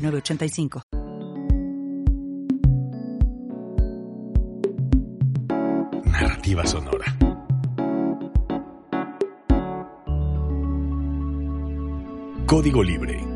906985. Narrativa sonora. Código Libre.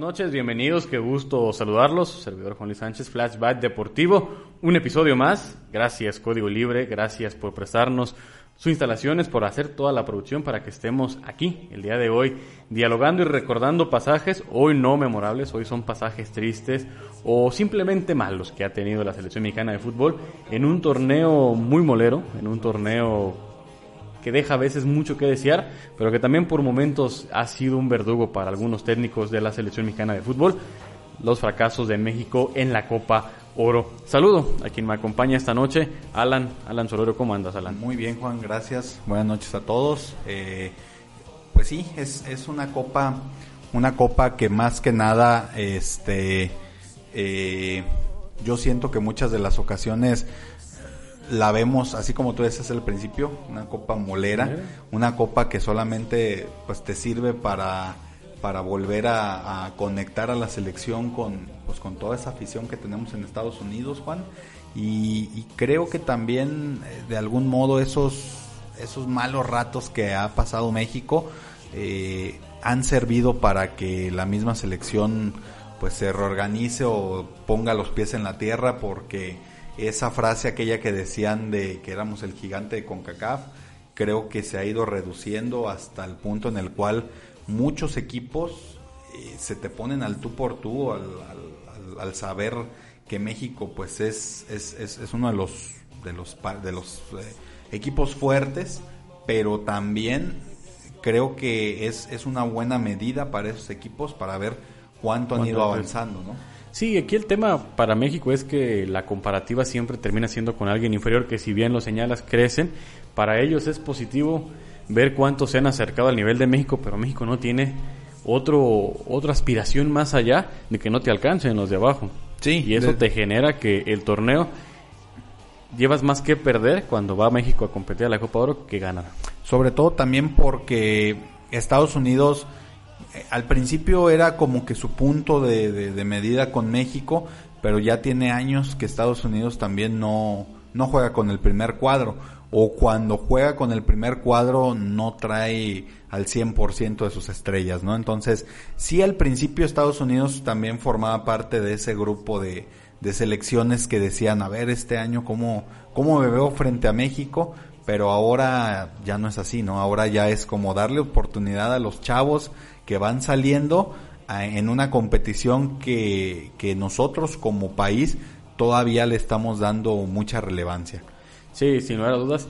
Noches, bienvenidos, qué gusto saludarlos. Servidor Juan Luis Sánchez, Flashback Deportivo, un episodio más. Gracias Código Libre, gracias por prestarnos sus instalaciones, por hacer toda la producción para que estemos aquí el día de hoy dialogando y recordando pasajes, hoy no memorables, hoy son pasajes tristes o simplemente malos que ha tenido la selección mexicana de fútbol en un torneo muy molero, en un torneo que deja a veces mucho que desear, pero que también por momentos ha sido un verdugo para algunos técnicos de la selección mexicana de fútbol, los fracasos de México en la Copa Oro. Saludo a quien me acompaña esta noche, Alan, Alan Solorio, ¿cómo andas, Alan? Muy bien, Juan, gracias. Buenas noches a todos. Eh, pues sí, es, es una copa, una copa que más que nada, este, eh, yo siento que muchas de las ocasiones la vemos así como tú decías al principio, una copa molera, una copa que solamente pues te sirve para para volver a, a conectar a la selección con pues con toda esa afición que tenemos en Estados Unidos, Juan, y, y creo que también eh, de algún modo esos esos malos ratos que ha pasado México eh, han servido para que la misma selección pues se reorganice o ponga los pies en la tierra porque esa frase aquella que decían de que éramos el gigante de CONCACAF, creo que se ha ido reduciendo hasta el punto en el cual muchos equipos eh, se te ponen al tú por tú al, al, al, al saber que México pues es, es, es, es, uno de los de los de los eh, equipos fuertes, pero también creo que es, es una buena medida para esos equipos para ver cuánto han ido avanzando, ¿no? Sí, aquí el tema para México es que la comparativa siempre termina siendo con alguien inferior que si bien lo señalas crecen, para ellos es positivo ver cuánto se han acercado al nivel de México, pero México no tiene otro otra aspiración más allá de que no te alcancen los de abajo. Sí, y eso de... te genera que el torneo llevas más que perder cuando va a México a competir a la Copa Oro que ganar. Sobre todo también porque Estados Unidos al principio era como que su punto de, de, de, medida con México, pero ya tiene años que Estados Unidos también no, no juega con el primer cuadro. O cuando juega con el primer cuadro no trae al 100% de sus estrellas, ¿no? Entonces, sí al principio Estados Unidos también formaba parte de ese grupo de, de selecciones que decían, a ver, este año cómo, cómo me veo frente a México, pero ahora ya no es así, ¿no? Ahora ya es como darle oportunidad a los chavos que van saliendo en una competición que, que nosotros como país todavía le estamos dando mucha relevancia. Sí, sin lugar a dudas.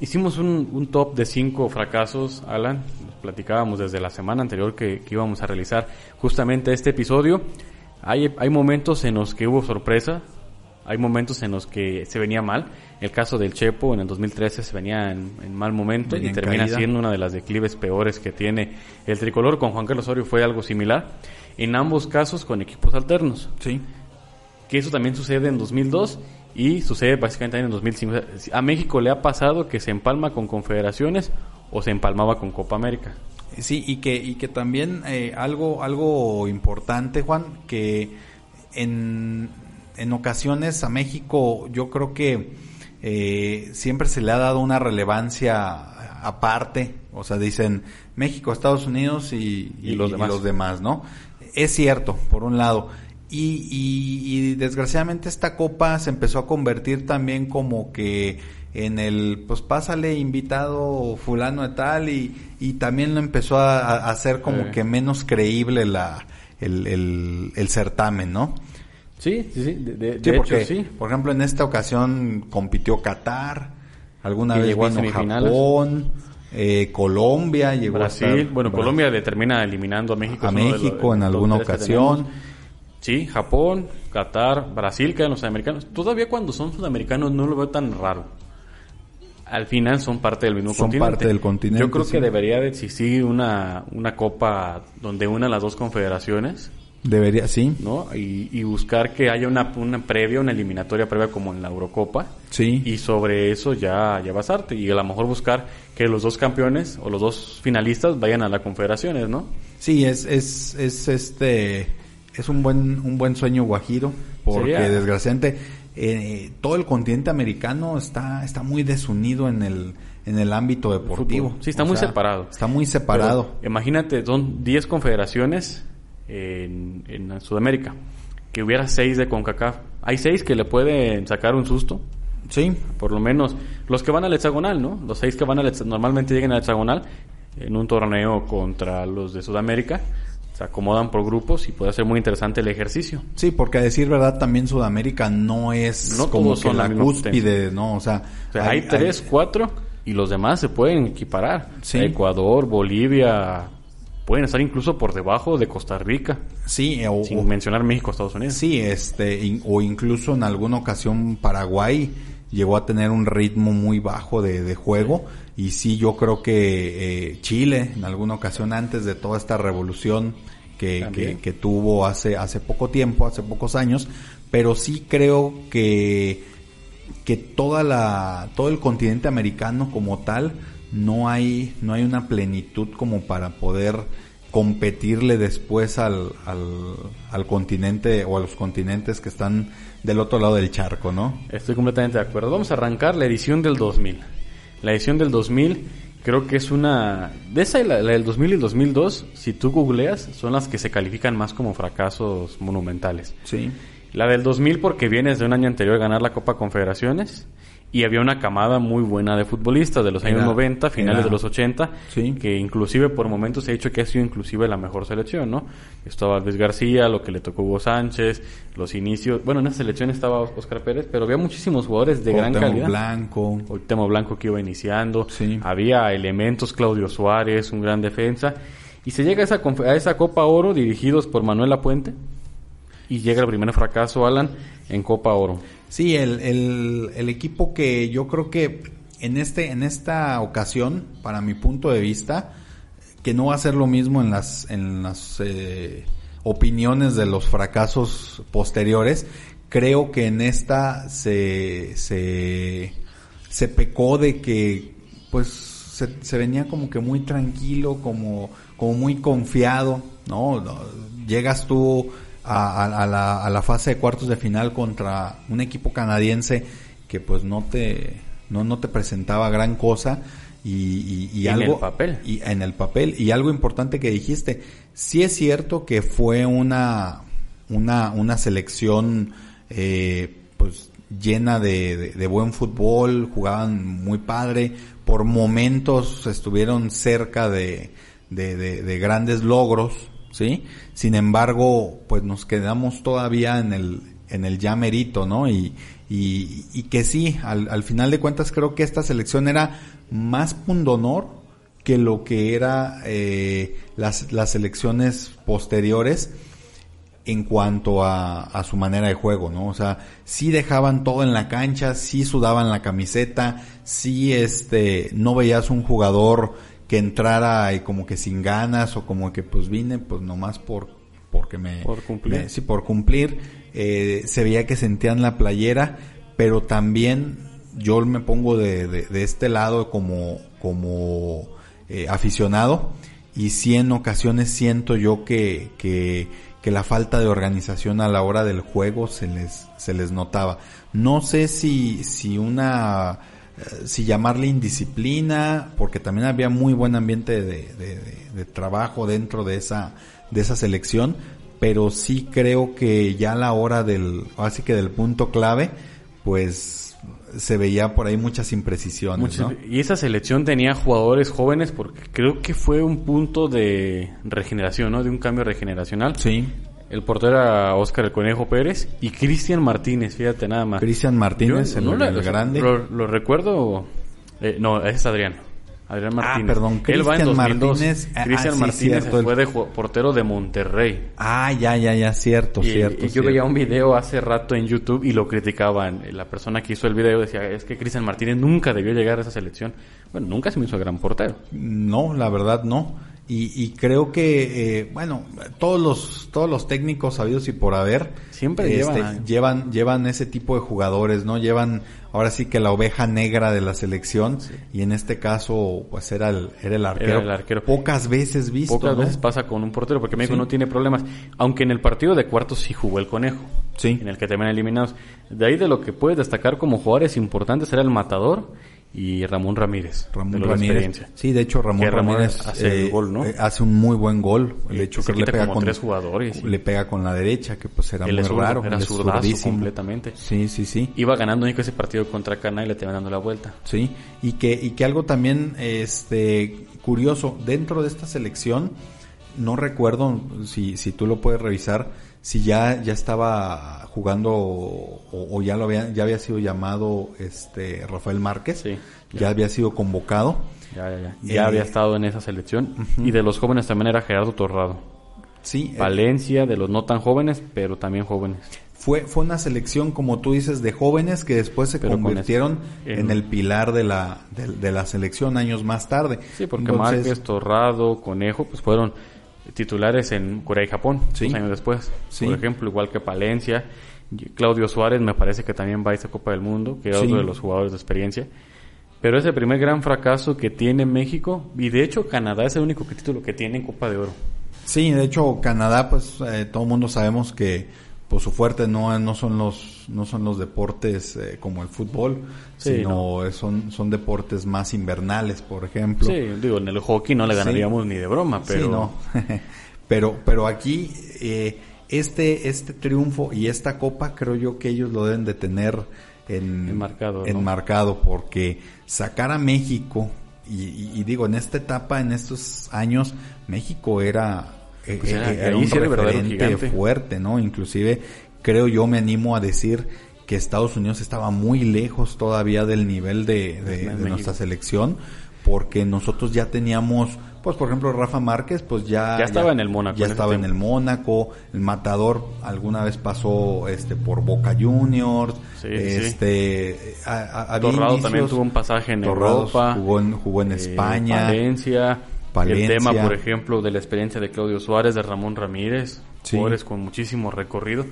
Hicimos un, un top de cinco fracasos, Alan. Platicábamos desde la semana anterior que, que íbamos a realizar justamente este episodio. Hay, hay momentos en los que hubo sorpresa, hay momentos en los que se venía mal. El caso del Chepo en el 2013 se venía en, en mal momento venía y termina caída. siendo una de las declives peores que tiene el tricolor. Con Juan Carlos Osorio fue algo similar. En ambos casos con equipos alternos. Sí. Que eso también sucede en 2002 y sucede básicamente en 2005. A México le ha pasado que se empalma con confederaciones o se empalmaba con Copa América. Sí, y que, y que también eh, algo, algo importante, Juan, que en en ocasiones a México yo creo que eh, siempre se le ha dado una relevancia aparte, o sea, dicen México, Estados Unidos y, y, y, los, demás. y los demás, ¿no? Es cierto, por un lado, Y, y, desgraciadamente esta copa se empezó a convertir también como que en el, pues pásale invitado fulano de tal y, y también lo empezó a, hacer como que menos creíble la, el, el, el certamen, ¿no? Sí, sí, sí. De, porque, sí. Por ejemplo, en esta ocasión compitió Qatar, alguna vez llegó vino Japón, eh, Colombia, llegó Brasil. bueno, Colombia le termina eliminando a México. A México en alguna ocasión. Sí, Japón, Qatar, Brasil quedan los sudamericanos. Todavía cuando son sudamericanos no lo veo tan raro. Al final son parte del mismo son parte del continente. Yo creo que debería de existir una, una copa donde una las dos confederaciones Debería, sí. ¿No? Y, buscar que haya una, una previa, una eliminatoria previa como en la Eurocopa. Sí. Y sobre eso ya, ya basarte. Y a lo mejor buscar que los dos campeones o los dos finalistas vayan a las confederaciones, ¿no? Sí, es, es, es este, es un buen, un buen sueño guajiro. Porque desgraciadamente, eh, todo el continente americano está, está muy desunido en el, en el ámbito deportivo. Sí, está muy separado. Está muy separado. imagínate, son 10 confederaciones en, en Sudamérica, que hubiera seis de CONCACAF. Hay seis que le pueden sacar un susto. Sí. Por lo menos los que van al hexagonal, ¿no? Los seis que van al normalmente llegan al hexagonal en un torneo contra los de Sudamérica. Se acomodan por grupos y puede ser muy interesante el ejercicio. Sí, porque a decir verdad también Sudamérica no es no como son la cúspide, ¿no? O sea, hay, tres, cuatro y los demás se pueden equiparar. Ecuador, Bolivia, pueden estar incluso por debajo de Costa Rica. Sí, o, sin mencionar México, Estados Unidos. Sí, este, o incluso en alguna ocasión Paraguay llegó a tener un ritmo muy bajo de, juego. Y sí, yo creo que eh, Chile, en alguna ocasión antes de toda esta revolución que, que, tuvo hace, hace poco tiempo, hace pocos años, pero sí creo que, que toda la, todo el continente americano como tal, no hay, no hay una plenitud como para poder competirle después al, al, continente o a los continentes que están del otro lado del charco, ¿no? Estoy completamente de acuerdo. Vamos a arrancar la edición del 2000. La edición del 2000 creo que es una... De esa, la, la del 2000 y el 2002, si tú googleas, son las que se califican más como fracasos monumentales. Sí. La del 2000 porque vienes de un año anterior a ganar la Copa Confederaciones y había una camada muy buena de futbolistas de los años 90, finales de los 80, que inclusive por momentos se ha dicho que ha sido inclusive la mejor selección, ¿no? Estaba Luis García, lo que le tocó Hugo Sánchez, los inicios, bueno, en esa selección estaba Oscar Pérez, pero había muchísimos jugadores de gran calidad. Blanco. Temo Blanco que iba iniciando, había elementos, Claudio Suárez, un gran defensa, y se llega a esa, a esa Copa Oro dirigidos por Manuel Apuente, y llega el primer fracaso, Alan, en Copa Oro. Sí, el, el, equipo que yo creo que en este en esta ocasión, para mi punto de vista, que no va a ser lo mismo en las en las eh, opiniones de los fracasos posteriores, creo que en esta se se se pecó de que pues se, se venía como que muy tranquilo, como como muy confiado, ¿no? Llegas tú a, la, a la fase de cuartos de final contra un equipo canadiense que pues no te, no, no te presentaba gran cosa y, y, algo... En el papel. Y en el papel. Y algo importante que dijiste, sí es cierto que fue una, una, una selección eh, pues llena de, de, buen fútbol, jugaban muy padre, por momentos estuvieron cerca de, de, de grandes logros, ¿sí? Sin embargo, pues nos quedamos todavía en el, en el ya ¿no? Y, y, y que sí, al, al, final de cuentas creo que esta selección era más pundonor que lo que era eh, las, las selecciones posteriores en cuanto a, a, su manera de juego, ¿no? O sea, sí dejaban todo en la cancha, sí sudaban la camiseta, sí este, no veías un jugador que entrara y como que sin ganas o como que pues vine pues nomás por porque me por cumplir. sí por cumplir eh, se veía que sentían la playera pero también yo me pongo de, de, este lado como como eh, aficionado y sí en ocasiones siento yo que, que que la falta de organización a la hora del juego se les se les notaba. No sé si si una si llamarle indisciplina, porque también había muy buen ambiente de, de, trabajo dentro de esa, de esa selección, pero sí creo que ya a la hora del, así que del punto clave, pues se veía por ahí muchas imprecisiones, Muchas- ¿no? Y esa selección tenía jugadores jóvenes porque creo que fue un punto de regeneración, ¿no? De un cambio regeneracional. Sí. El portero era Óscar el Conejo Pérez y Cristian Martínez, fíjate nada más. Cristian Martínez, Yo el, no la- el o sea, grande. Lo, lo recuerdo. eh, no, ese es Adrián. Adrián Ah, Martínez. perdón, va en Cristian 2002. Martínez. Ah, Cristian Martínez fue de portero de Monterrey. Ah, ya, ya, ya, cierto, Y, cierto. y yo cierto. veía un video hace rato en YouTube y lo criticaban. La persona que hizo el video decía, es que Cristian Martínez nunca debió llegar a esa selección. Bueno, nunca se me hizo gran portero. No, la verdad no. Y, y creo que, eh, bueno, todos los, todos los técnicos sabidos y por haber, Siempre este, llevan llevan, llevan ese tipo de jugadores, ¿no? Llevan, ahora sí que la oveja negra de la selección, y en este caso, pues era el, era el arquero. Era el arquero. Pocas veces visto, Pocas ¿no? veces pasa con un portero porque México Sí. no tiene problemas. Aunque en el partido de cuartos sí jugó el conejo. Sí. En el que terminan eliminados. De ahí de lo que puedes destacar como jugadores importantes era el matador y Ramón Ramírez. Ramón de Ramírez. Sí, de hecho Ramón Ramírez hace el gol, ¿no? eh, hace un muy buen gol. De hecho que le pega con tres jugadores, le pega con la derecha, que pues era Él muy es raro. era zurdazo completamente. Sí, sí, sí. Iba ganando México ese partido contra Cana y le terminan dando la vuelta. Sí, y que, y que algo también este curioso, dentro de esta selección, no recuerdo si, si tú lo puedes revisar, si ya, ya estaba jugando o, o ya lo había, ya había sido llamado este Rafael Márquez, Sí, ya. había sido convocado. Ya, ya, ya. Eh, Ya había estado en esa selección. Y de los jóvenes también era Gerardo Torrado. Sí, eh, Valencia, de los no tan jóvenes, pero también jóvenes. fue, fue una selección, como tú dices, de jóvenes que después se Pero con convirtieron en- en el pilar de la, de, de la selección años más tarde. Sí, porque Entonces, Márquez, Torrado, Conejo, pues fueron titulares en Corea y Japón, Sí. dos años después. Sí. Por ejemplo, igual que Palencia, Claudio Suárez me parece que también va a esa Copa del Mundo, que era Sí. otro de los jugadores de experiencia. Pero es el primer gran fracaso que tiene México, y de hecho Canadá es el único que- título que tiene en Copa de Oro. Sí, de hecho Canadá, pues eh, todo el mundo sabemos que pues su fuerte no, no son los no son los deportes eh, como el fútbol, Sí, sino son son deportes más invernales, por ejemplo. Sí, digo, en el hockey no le Sí. ganaríamos ni de broma, pero... Sí, no. pero pero aquí eh, este este triunfo y esta copa creo yo que ellos lo deben de tener en Enmarcado, ¿no? enmarcado porque sacar a México y, y- y digo en esta etapa en estos años México era Pues era- eh, era ahí un sí referente fuerte no inclusive creo yo me animo a decir que Estados Unidos estaba muy lejos todavía del nivel de, de- De de México. nuestra selección porque nosotros ya teníamos pues por ejemplo Rafa Márquez pues ya Ya estaba en el Mónaco ya estaba en el. Mónaco el Matador alguna vez pasó este por Boca Juniors Sí, este a- a- había Torrado inicios- también tuvo un pasaje en Europa. jugó en jugó en Eh, España Palencia. Palencia. El tema, por ejemplo, de la experiencia de Claudio Suárez, de Ramón Ramírez. Sí. Jugadores con muchísimo recorrido.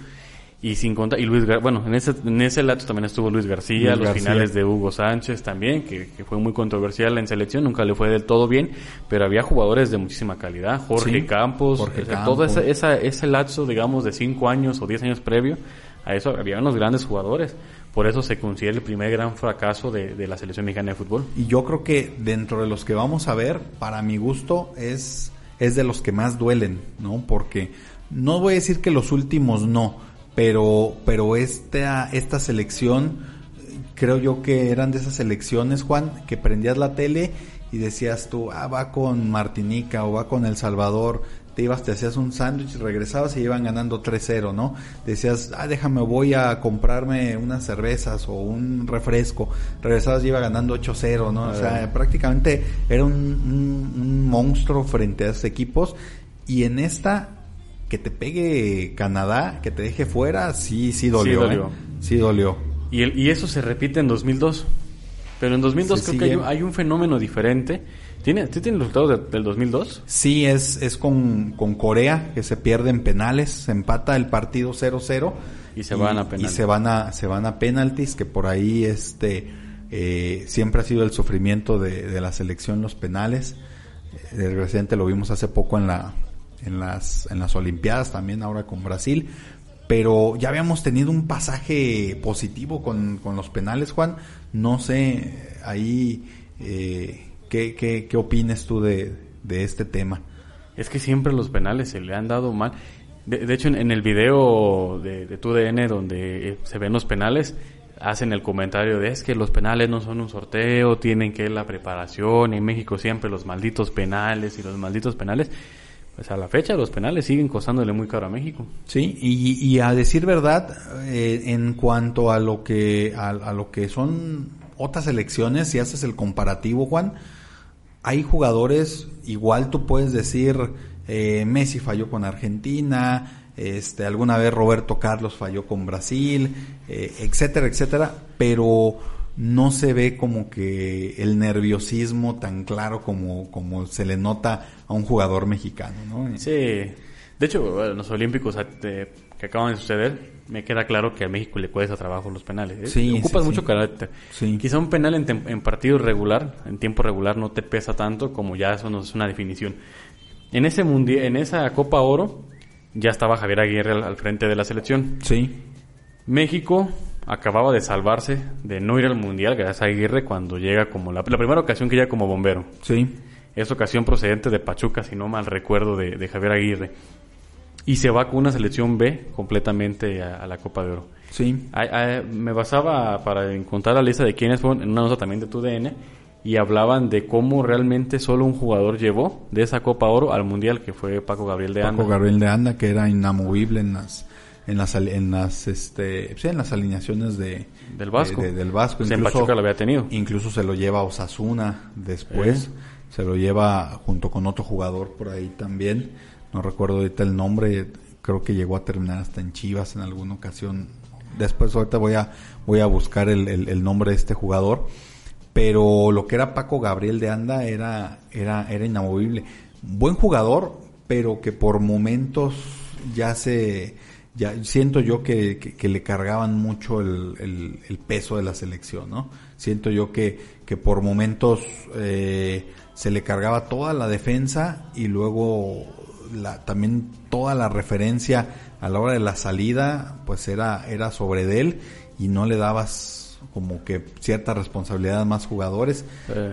Y sin contar, y Luis Gar- bueno, en ese, en ese lapso también estuvo Luis García, Luis los García. finales de Hugo Sánchez también, que, que fue muy controversial en selección, nunca le fue del todo bien, pero había jugadores de muchísima calidad, Jorge Sí, Campos, Jorge o sea, Campos. todo ese, esa- ese lapso, digamos, de cinco años o diez años previo, a eso había unos grandes jugadores. Por eso se considera el primer gran fracaso de, de la selección mexicana de fútbol. y yo creo que dentro de los que vamos a ver para mi gusto es es de los que más duelen no porque no voy a decir que los últimos no pero pero esta esta selección creo yo que eran de esas selecciones Juan que prendías la tele y decías tú ah va con Martinica o va con El Salvador te ibas, te hacías un sándwich, regresabas y iban ganando 3-0, ¿no? Decías, ah, déjame, voy a comprarme unas cervezas o un refresco. Regresabas y iba ganando 8-0, ¿no? O sea, prácticamente era un, un- un monstruo frente a esos equipos. Y en esta, que te pegue Canadá, que te deje fuera, sí, sí dolió. dolió. ¿eh? Sí dolió. Y, el- y eso se repite en 2002. Pero en 2002 Se creo que hay un fenómeno diferente. ¿Tiene, ¿sí tiene los resultados de- del 2002? Sí, es, es con, con Corea, que se pierde en penales, se empata el partido 0-0. Y se van a penales. Y se van a, se van a penaltis, que por ahí este, eh, siempre ha sido el sufrimiento de, de la selección los penales. Eh, Desgraciadamente lo vimos hace poco en la, en las, en las Olimpiadas, también ahora con Brasil. Pero ya habíamos tenido un pasaje positivo con, con los penales, Juan. No sé, ahí, eh, ¿qué, qué, qué opines tú de, de este tema? Es que siempre los penales se le han dado mal. De, de hecho, en, en el video de, de TUDN donde eh, se ven los penales, hacen el comentario de es que los penales no son un sorteo, tienen que ir la preparación, en México siempre los malditos penales y los malditos penales. Pues a la fecha los penales siguen costándole muy caro a México. Sí, y, y a decir verdad, eh, en cuanto a lo que a, a lo que son otras elecciones, si haces el comparativo, Juan, hay jugadores, igual tú puedes decir, eh, Messi falló con Argentina, este, alguna vez Roberto Carlos falló con Brasil, eh, etcétera, etcétera, pero no se ve como que el nerviosismo tan claro como, como se le nota a un jugador mexicano, ¿no? Sí, de hecho, bueno, en los Olímpicos eh, que acaban de suceder, me queda claro que a México le cuesta trabajo los penales. ¿eh? Sí, Ocupas sí, mucho sí. carácter. Sí. Quizá un penal en, en partido regular, en tiempo regular, no te pesa tanto como ya eso no es una definición. En ese mundial, en esa Copa Oro, ya estaba Javier Aguirre al, al frente de la selección. Sí, México acababa de salvarse de no ir al mundial gracias a Aguirre cuando llega como la, la primera ocasión que llega como bombero. sí, Es ocasión procedente de Pachuca, si no mal recuerdo, de, de Javier Aguirre. Y se va con una selección B completamente a, a la Copa de Oro. sí. Ay, ay, me basaba para encontrar la lista de quiénes fueron en una nota también de TUDN y hablaban de cómo realmente solo un jugador llevó de esa Copa Oro al Mundial, que fue Paco Gabriel de Anda. Paco Gabriel de Anda, que era inamovible en las en las en las este sí, en las alineaciones de Del Vasco. de- de- del Vasco Pues en Pachuca lo había tenido. incluso se lo lleva a Osasuna después se lo lleva junto con otro jugador por ahí también no recuerdo ahorita el nombre creo que llegó a terminar hasta en Chivas en alguna ocasión después ahorita voy a voy a buscar el, el- nombre de este jugador pero lo que era Paco Gabriel de Anda era era era inamovible buen jugador pero que por momentos ya se ya siento yo que, que- le cargaban mucho el, el- el peso de la selección, ¿no? Siento yo que, que por momentos eh, se le cargaba toda la defensa y luego la, también toda la referencia a la hora de la salida, pues era, era sobre de él y no le dabas como que cierta responsabilidad a más jugadores.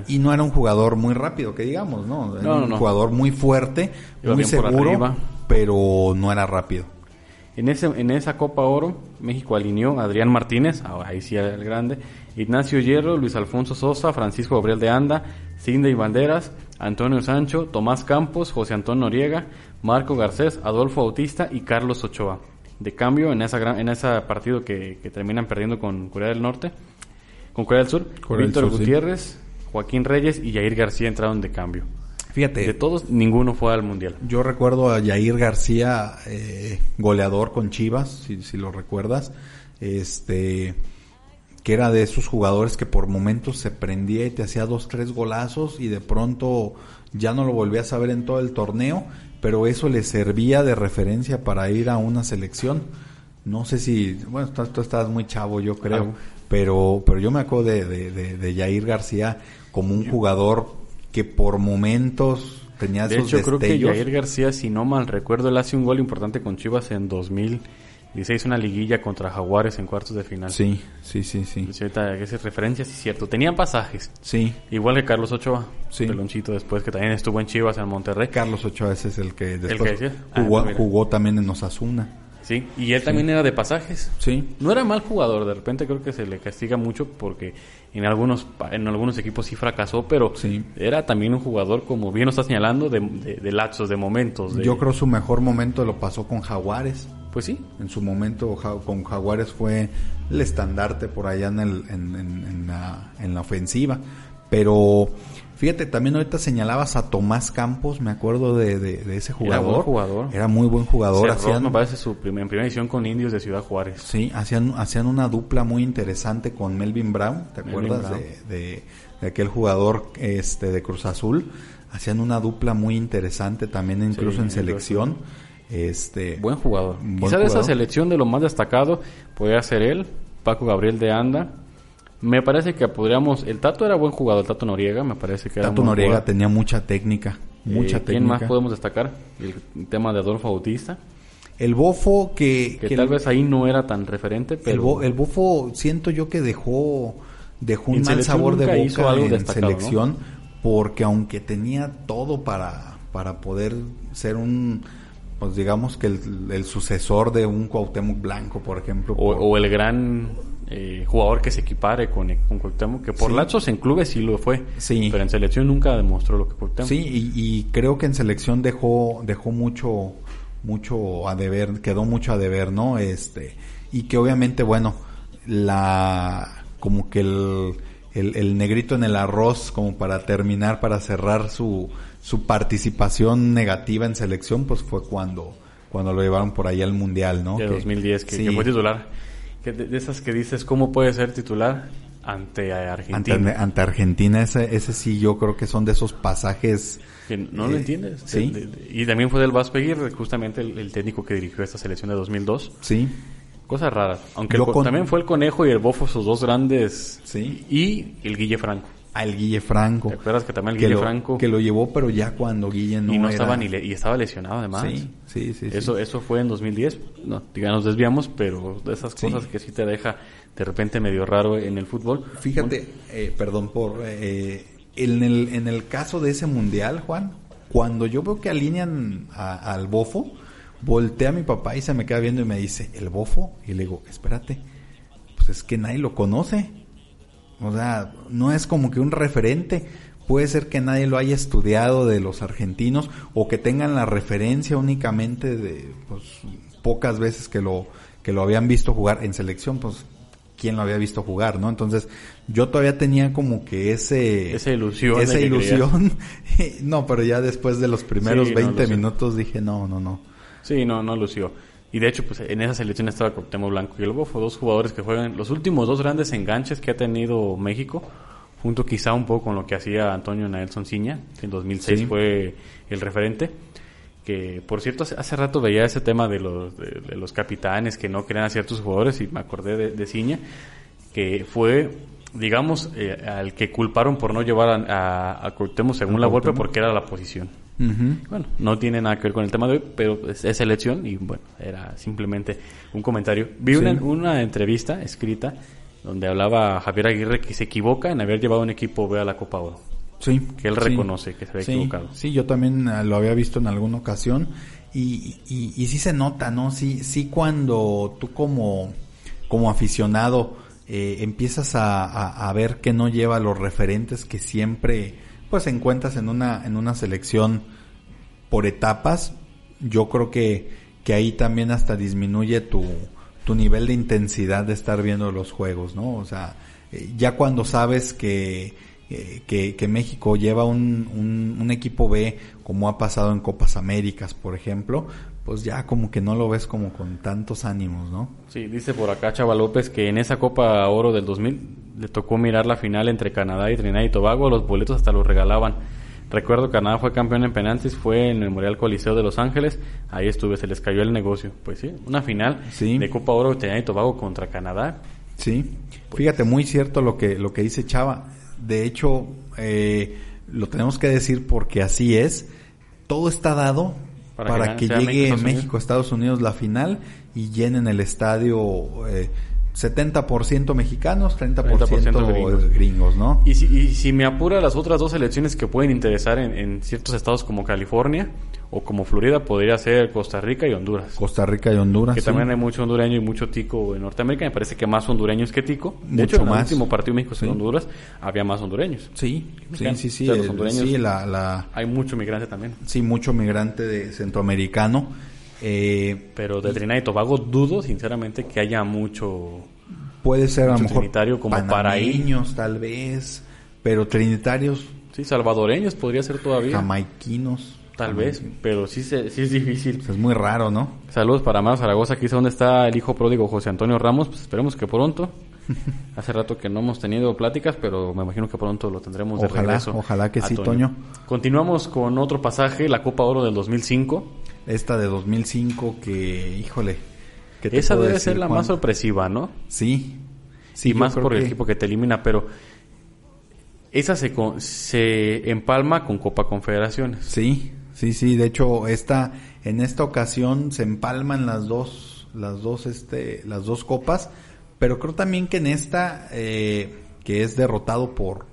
Y no era un jugador muy rápido que digamos no era No, no, un no. jugador muy fuerte Iba muy seguro pero no era rápido. En, ese, en esa Copa Oro, México alineó a Adrián Martínez, ah, ahí sí el grande, Ignacio Hierro, Luis Alfonso Sosa, Francisco Gabriel de Anda, Cindy Banderas, Antonio Sancho, Tomás Campos, José Antonio Noriega, Marco Garcés, Adolfo Bautista y Carlos Ochoa. De cambio, en esa gran, en ese partido que, que terminan perdiendo con Corea del Norte, con Corea del Sur, Corea del Víctor Sur, sí. Gutiérrez, Joaquín Reyes y Jair García entraron de cambio. fíjate De todos, ninguno fue al Mundial. Yo recuerdo a Yair García, eh, goleador con Chivas, si, si lo recuerdas, este, que era de esos jugadores que por momentos se prendía y te hacía dos, tres golazos y de pronto ya no lo volvías a ver en todo el torneo, pero eso le servía de referencia para ir a una selección. No sé si, bueno, tú, tú estabas muy chavo, yo creo, Ah. pero, pero yo me acuerdo de, de, de, de Yair García como un jugador que por momentos tenía De esos hecho, creo que. Jair García, si no mal recuerdo, él hace un gol importante con Chivas en 2016, una liguilla contra Jaguares en cuartos de final. Sí, sí, sí, sí. Ahorita que haces referencias, sí es cierto. Tenían pasajes. Sí, Igual que Carlos Ochoa, Sí. pelonchito después, que también estuvo en Chivas en Monterrey. Carlos Ochoa ese es el que después que decía? Ah, jugó, mira. jugó también en Osasuna. Sí, y él también era de pasajes. Sí, No era mal jugador, de repente creo que se le castiga mucho porque en algunos en algunos equipos sí fracasó, pero Sí. era también un jugador, como bien lo está señalando, de, de, de lapsos, de momentos. de- yo creo su mejor momento lo pasó con Jaguares. Pues sí, En su momento con Jaguares fue el estandarte por allá en, el, en, en- en la, en la ofensiva. Pero fíjate, también ahorita señalabas a Tomás Campos, me acuerdo de, de- de ese Era jugador. buen jugador. Era muy buen jugador. Cerró, hacían- me parece su primer, en primera edición con Indios de Ciudad Juárez. Sí, hacían, hacían una dupla muy interesante con Melvin Brown, ¿te Melvin acuerdas Brown. de, de- aquel jugador este de Cruz Azul? Hacían una dupla muy interesante también incluso Sí, en Cruz selección. Este Buen jugador. Buen Quizá de esa selección de lo más destacado podría ser él, Paco Gabriel de Anda. Me parece que podríamos... El Tato era buen jugador, el Tato Noriega, me parece que era Tato un buen Noriega jugador. tenía mucha técnica, mucha Eh, técnica. ¿Quién más podemos destacar? El tema de Adolfo Bautista, El Bofo que, que, que tal el, vez ahí no era tan referente, el, pero... Bo- el Bofo siento yo que dejó dejó un mal sabor de nunca hizo boca algo en selección porque aunque tenía todo para para poder ser un pues digamos que el, el sucesor de un Cuauhtémoc Blanco, por ejemplo. O, por- o el gran eh, jugador que se equipare con, con Cuauhtémoc, que por Sí. lapsos en clubes sí lo fue. Sí. Pero en selección nunca demostró lo que Cuauhtémoc. Sí, y, y creo que en selección dejó, dejó mucho, mucho a deber, quedó mucho a deber, ¿no? Este, y que obviamente, bueno, la, como que el, el, el negrito en el arroz, como para terminar, para cerrar su, su participación negativa en selección, pues fue cuando, cuando lo llevaron por ahí al mundial, ¿no? de Que- 2010, que, sí, que fue titular. Que de, de esas que dices, ¿cómo puede ser titular ante Argentina? ante, ante Argentina, ese, ese sí yo creo que son de esos pasajes Que no lo Eh, entiendes. sí. De- de- y también fue del Vasco Aguirre, justamente el, el técnico que dirigió esta selección de 2002. Sí, Cosas raras. Aunque el co- con- también fue el Conejo y el Bofo sus dos grandes. Sí. Y el Guille Franco. Al Guille Franco. ¿Te acuerdas que también el Guille lo, Franco? que lo llevó, pero ya cuando Guille no, y no era- estaba ni le- y estaba lesionado además. Sí, sí, sí. sí. Eso, eso fue en 2010. No, diga, nos desviamos, pero de esas Sí. cosas que sí te deja de repente medio raro en el fútbol. Fíjate, eh, perdón por... eh, en, el, en el caso de ese mundial, Juan, cuando yo veo que alinean a- al bofo, voltea a mi papá y se me queda viendo y me dice, ¿el bofo? Y le digo, espérate, pues es que nadie lo conoce. O sea, no es como que un referente. Puede ser que nadie lo haya estudiado de los argentinos o que tengan la referencia únicamente de pues, pocas veces que lo que lo habían visto jugar en selección, pues quién lo había visto jugar, ¿no? Entonces, yo todavía tenía como que ese Esa ilusión esa ilusión. no, pero ya después de los primeros Sí, no, 20 lo sé. minutos dije, no, no, no. Sí, no, no lució. Y de hecho, pues en esa selección estaba Cuauhtémoc Blanco y el Bofo, dos jugadores que juegan los últimos dos grandes enganches que ha tenido México, junto quizá un poco con lo que hacía Antonio Nelson Ciña, que en 2006 Sí. fue el referente. Que por cierto, hace, hace rato veía ese tema de los, de, de los capitanes que no querían a ciertos jugadores y me acordé de, de Ciña, que fue, digamos, eh, al que culparon por no llevar a, a, a Cuauhtémoc según A la golpe porque era la posición. Bueno, no tiene nada que ver con el tema de hoy, pero es, es elección y bueno, era simplemente un comentario. Vi Sí. una, una entrevista escrita donde hablaba Javier Aguirre que se equivoca en haber llevado un equipo B a la Copa Oro. Sí. Que él sí. reconoce que se había sí, equivocado. Sí, yo también eh, lo había visto en alguna ocasión y, y, y sí se nota, ¿no? Sí, sí cuando tú como, como aficionado eh, empiezas a, a, a ver que no lleva los referentes que siempre pues encuentras en una, en una selección por etapas, yo creo que, que ahí también hasta disminuye tu, tu nivel de intensidad de estar viendo los juegos, ¿no? O sea, eh, ya cuando sabes que, eh, que, que México lleva un, un, un equipo B, como ha pasado en Copas Américas, por ejemplo, pues ya como que no lo ves como con tantos ánimos, ¿no? Sí, dice por acá Chava López que en esa Copa Oro del 2000 le tocó mirar la final entre Canadá y Trinidad y Tobago, los boletos hasta los regalaban. Recuerdo que Canadá fue campeón en penaltis, fue en el Memorial Coliseo de Los Ángeles, ahí estuve, se les cayó el negocio. Pues sí, una final Sí. de Copa Oro de Trinidad y Tobago contra Canadá. Sí, fíjate, muy cierto lo que, lo que dice Chava. De hecho, eh, lo tenemos que decir porque así es. Todo está dado Para para, que que, llegue México-Estados México, Estados Unidos la final y llenen el estadio eh, 70% mexicanos, 30%, 30% gringos. gringos. ¿no? Y si, y si me apura las otras dos elecciones que pueden interesar en, en ciertos estados como California o como Florida, podría ser Costa Rica y Honduras. Costa Rica y Honduras. Que sí. también hay mucho hondureño y mucho tico en Norteamérica. Me parece que más hondureños que tico. De Mucho hecho, en el más. último partido México Sí. en Honduras había más hondureños. Sí, sí, sí, sí. O sea, los el- hondureños- sí, la, la, Hay mucho migrante también. sí, mucho migrante de centroamericano. Eh, Pero de Trinidad y Tobago dudo, sinceramente, que haya mucho... puede ser a lo Mucho mejor trinitario como para tal vez, pero trinitarios Sí, salvadoreños podría ser todavía. jamaiquinos. Tal vez, pero sí, se, sí es difícil. Pues es muy raro, ¿no? Saludos para Amado Zaragoza, aquí es donde está el hijo pródigo José Antonio Ramos, pues esperemos que pronto. Hace rato que no hemos tenido pláticas, pero me imagino que pronto lo tendremos de Ojalá, regreso. ojalá que sí, Toño. Continuamos con otro pasaje, la Copa Oro del 2005. Esta de 2005 que, híjole, ¿qué te Esa debe ser la más sorpresiva, ¿no? Sí. Sí, y más por el que- equipo que te elimina, pero esa se, se empalma con Copa Confederaciones. Sí, sí, sí. De hecho, esta, en esta ocasión se empalman las dos, las dos, este, las dos copas. Pero creo también que en esta, eh, que es derrotado por,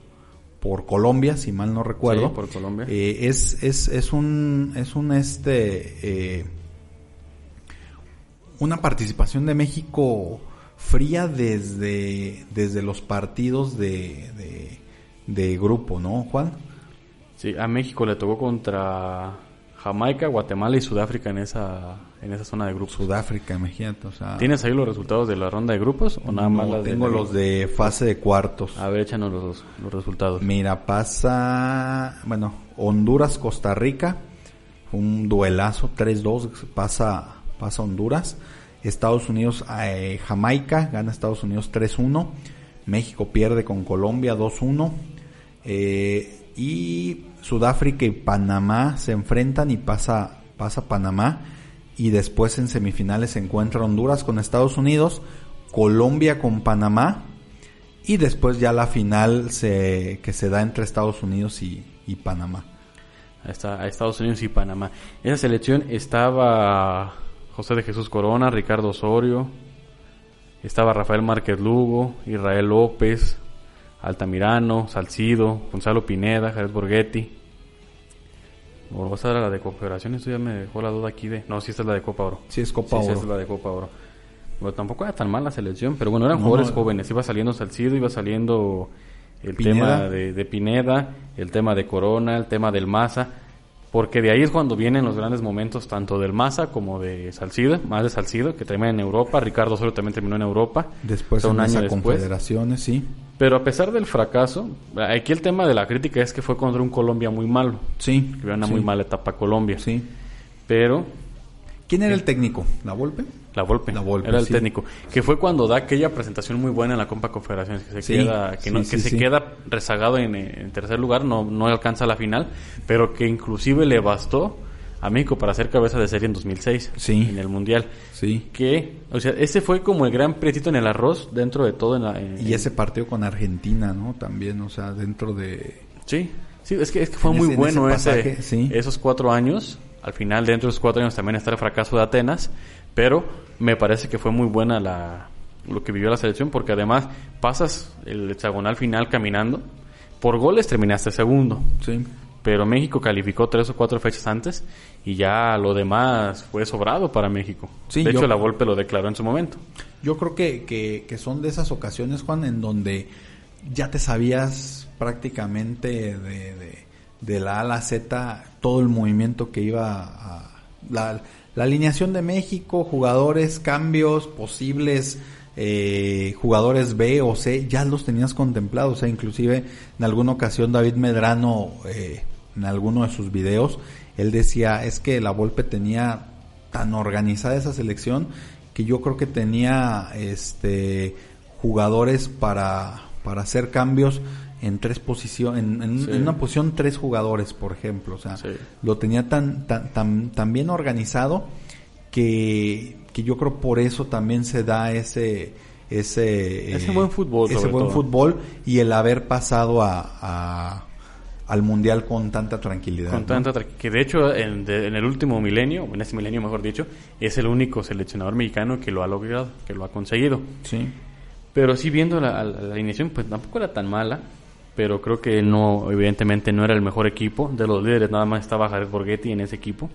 por Colombia, si mal no recuerdo. Sí, por Colombia. eh, es, es, es un, es un este, eh, una participación de México fría desde, desde los partidos de, de, de grupo, ¿no, Juan? Sí, a México le tocó contra Jamaica, Guatemala y Sudáfrica en esa en esa zona de grupos. Sudáfrica, imagínate, o sea, ¿Tienes ahí los resultados de la ronda de grupos o nada no, más las de- tengo los de fase de cuartos. A ver, échanos los, los resultados. Mira, pasa, bueno, Honduras, Costa Rica, un duelazo, 3-2, pasa, pasa Honduras. Estados Unidos, eh, Jamaica, gana Estados Unidos 3-1. México pierde con Colombia 2-1. Eh, y Sudáfrica y Panamá se enfrentan y pasa, pasa Panamá. Y después en semifinales se encuentra Honduras con Estados Unidos, Colombia con Panamá. Y después ya la final se, que se da entre Estados Unidos y, Panamá. A Estados Unidos y Panamá. En esa selección estaba José de Jesús Corona, Ricardo Osorio, estaba Rafael Márquez Lugo, Israel López, Altamirano, Salcido, Gonzalo Pineda, Jared Borghetti. O esa era la de Confederaciones, esto ya me dejó la duda aquí de... No, sí, esta es la de Copa Oro. Sí, es Copa Sí, sí, Oro. esta es la de Copa Oro. Bueno, tampoco era tan mal la selección, pero bueno, eran No, jugadores no. jóvenes. Iba saliendo Salcido, iba saliendo el Pineda. tema de, de Pineda, el tema de Corona, el tema del Maza, porque de ahí es cuando vienen los grandes momentos tanto del Maza como de Salcido, más de Salcido, que termina en Europa, Ricardo Osorio también terminó en Europa, Después en un año después. confederaciones, sí. Pero a pesar del fracaso, aquí el tema de la crítica es que fue contra un Colombia muy malo, Sí. que una sí, muy mala etapa Colombia, Sí. pero ¿Quién era el técnico? ¿La Volpe? La Volpe, La Volpe, era el sí. técnico, que fue cuando da aquella presentación muy buena en la Copa Confederaciones, que se Sí, queda, que, sí, no- sí, que se queda rezagado en, eh, en tercer lugar, no, no alcanza la final, pero que inclusive le bastó a México para ser cabeza de serie en 2006, Sí. en el Mundial. Sí. Que, o sea, ese fue como el gran pretito en el arroz dentro de todo. En la, en- Y ese partido con Argentina, ¿no? También, o sea, dentro de... Sí, sí, es que, es que fue muy ese- bueno ese ese, pasaje, sí. esos cuatro años. Al final, dentro de esos cuatro años también está el fracaso de Atenas, pero me parece que fue muy buena la, lo que vivió la selección, porque además pasas el hexagonal final caminando, por goles terminaste segundo, Sí. pero México calificó tres o cuatro fechas antes y ya lo demás fue sobrado para México. Sí, de yo- hecho, la Volpe lo declaró en su momento. Yo creo que, que, que son de esas ocasiones, Juan, en donde ya te sabías prácticamente de, de, de la A a la Z todo el movimiento que iba a... La, la alineación de México, jugadores, cambios, posibles eh, jugadores B o C, ya los tenías contemplados. O sea, inclusive en alguna ocasión David Medrano, eh, en alguno de sus videos, él decía, es que la Volpe tenía tan organizada esa selección que yo creo que tenía este jugadores para, para hacer cambios en tres posiciones, en, en- Sí. en una posición tres jugadores, por ejemplo. O sea, Sí. lo tenía tan, tan, tan, tan bien organizado que, que yo creo por eso también se da ese ese Ese buen fútbol, ese buen todo. fútbol y el haber pasado a, a- al mundial con tanta tranquilidad Con ¿no? tanta tra- que de hecho en, de- en el último milenio, en este milenio mejor dicho, es el único seleccionador mexicano que lo ha logrado, que lo ha conseguido. sí Pero sí viendo la, la- la alineación, pues tampoco era tan mala, pero creo que no, evidentemente no era el mejor equipo. De los líderes nada más estaba Jared Borghetti en ese equipo.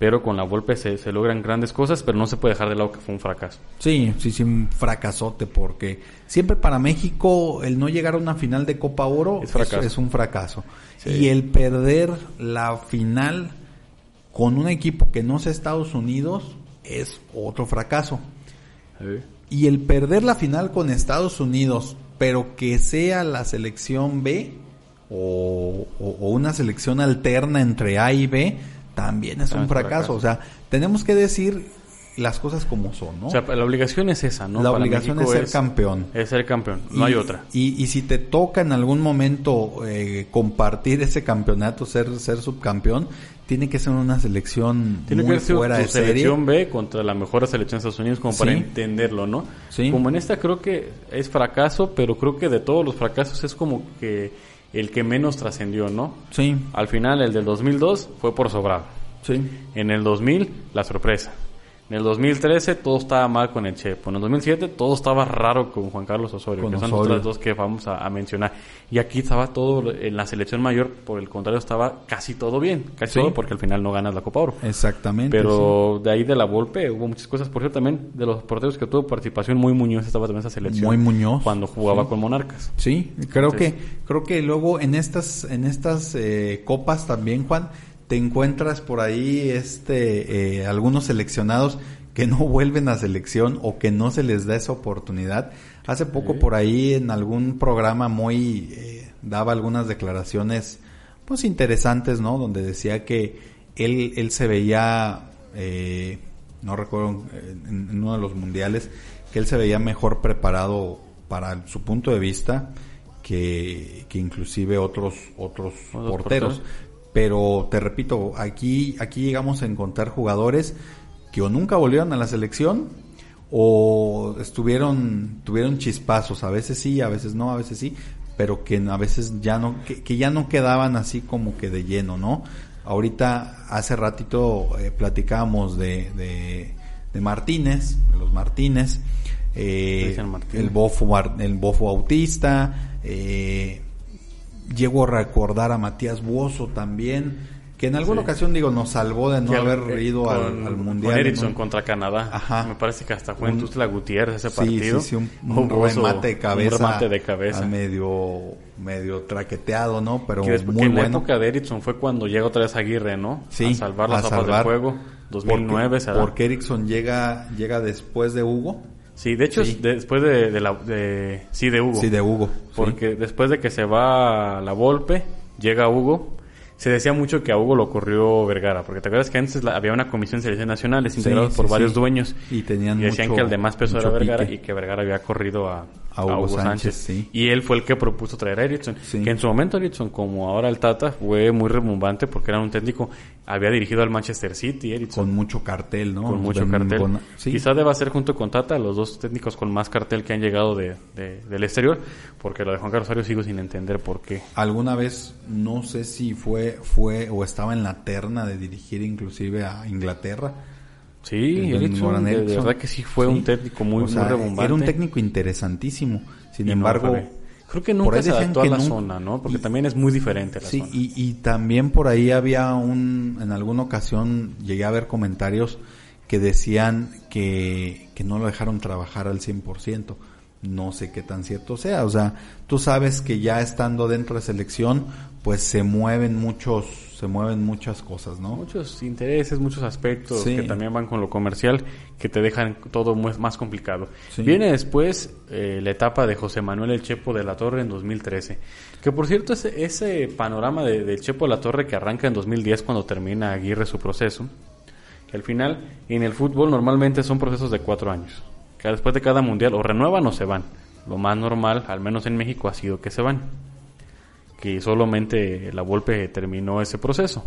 Pero con la Volpe se, se logran grandes cosas, pero no se puede dejar de lado que fue un fracaso. Sí, sí, sí, un fracasote porque siempre para México el no llegar a una final de Copa Oro Es fracaso. es un fracaso. Sí. Y el perder la final con un equipo que no sea Estados Unidos es otro fracaso. Y el perder la final con Estados Unidos, pero que sea la selección B o, o- o una selección alterna entre A y B, también es También un fracaso. fracaso. O sea, tenemos que decir las cosas como son, ¿no? O sea, la obligación es esa, ¿no? la Para obligación México es ser campeón. Es ser campeón, no Y- hay otra. Y, y si te toca en algún momento eh, compartir ese campeonato, ser, ser subcampeón, tiene que ser una selección Tiene muy que ser fuera de serie. selección B contra la mejor selección de Estados Unidos como para Sí. entenderlo, ¿no? Sí. Como en esta creo que es fracaso, pero creo que de todos los fracasos es como que el que menos trascendió, ¿no? Sí, Al final el del 2002 fue por sobrado. sí. En el 2000 la sorpresa. En el 2013 todo estaba mal con el Chepo. En el 2007 todo estaba raro con Juan Carlos Osorio, Con que son otras dos que vamos a, a mencionar. Y aquí estaba todo, en la selección mayor, por el contrario, estaba casi todo bien. Casi Sí. todo porque al final no ganas la Copa Oro. Exactamente. Pero de ahí de la Volpe hubo muchas cosas. Por cierto, también de los porteros que tuvo participación, muy Muñoz estaba también esa selección. Muy Muñoz. Cuando jugaba Sí. con Monarcas. Sí, creo Entonces- que creo que luego en estas en estas eh, copas también Juan te encuentras por ahí este eh, algunos seleccionados que no vuelven a selección o que no se les da esa oportunidad. Hace poco por ahí en algún programa muy eh, daba algunas declaraciones pues interesantes, ¿no? Donde decía que él él se veía eh, no recuerdo en, en uno de los mundiales que él se veía mejor preparado para su punto de vista que, que inclusive otros otros Otros porteros. porteros. Pero te repito, aquí aquí llegamos a encontrar jugadores que o nunca volvieron a la selección o estuvieron tuvieron chispazos, a veces sí, a veces no, a veces sí, pero que a veces ya no que, que ya no quedaban así como que de lleno, ¿no? Ahorita hace ratito eh, platicábamos de, de, de Martínez, de los Martínez, eh, Martínez. el bofo el bofo autista, eh, llego a recordar a Matías Buoso también, que en alguna Sí. ocasión digo nos salvó de no haber eh, ido al, con- al mundial. Con Erickson ¿no? contra Canadá. Ajá. Me parece que hasta fue en Un- Tuzla Gutiérrez ese Sí, partido. sí, sí, un, un oso- remate de cabeza. Un remate de cabeza. medio, medio traqueteado, ¿no? Pero muy que en la bueno. época de Erickson fue cuando llega otra vez Aguirre, ¿no? Sí, a salvar las a salvar. del juego. 2009 porque, será. porque Erickson llega, llega después de Hugo. Sí, de hecho, Sí. es después de, de la... De, sí, de Hugo. Sí, de Hugo. sí. Porque después de que se va la Volpe, llega Hugo. Se decía mucho que a Hugo lo corrió Vergara, porque te acuerdas que antes la- había una comisión de selecciones nacionales integrada sí, por varios dueños. Y tenían decían mucho- que el de más peso era Vergara pique. y que Vergara había corrido a, A a Hugo Sánchez. Y él fue el que propuso traer a Erickson. Que en su momento Erickson, como ahora el Tata, fue muy rebumbante porque era un técnico, había dirigido al Manchester City, Erickson. Con mucho cartel, ¿no? con mucho cartel. con- sí. Quizá deba ser junto con Tata los dos técnicos con más cartel que han llegado de, de- del exterior, porque lo de Juan Carlos Osorio sigo sin entender por qué. Alguna vez, no sé si fue, fue o estaba en la terna de dirigir inclusive a Inglaterra. Sí, El Erickson, de, de verdad que sí fue Sí. un técnico muy, O sea, muy rebumbante. Era un técnico interesantísimo. Sin Y embargo. Creo que nunca se adaptó a la zona, ¿no? Porque y- también es muy diferente la Sí, zona. y, y también por ahí había un, en alguna ocasión llegué a ver comentarios que decían que, que no lo dejaron trabajar al 100%. No sé qué tan cierto sea. O sea, tú sabes que ya estando dentro de selección, pues se mueven muchos, se mueven muchas cosas, ¿no? Muchos intereses, muchos aspectos Sí. que también van con lo comercial que te dejan todo más complicado. Sí. Viene después eh, la etapa de José Manuel El Chepo de la Torre en 2013. Que por cierto, ese, ese panorama de, del Chepo de la Torre que arranca en 2010 cuando termina Aguirre su proceso, que al final en el fútbol normalmente son procesos de cuatro años. Que después de cada mundial o renuevan o se van. Lo más normal, al menos en México, ha sido que se van. Que solamente la Volpe terminó ese proceso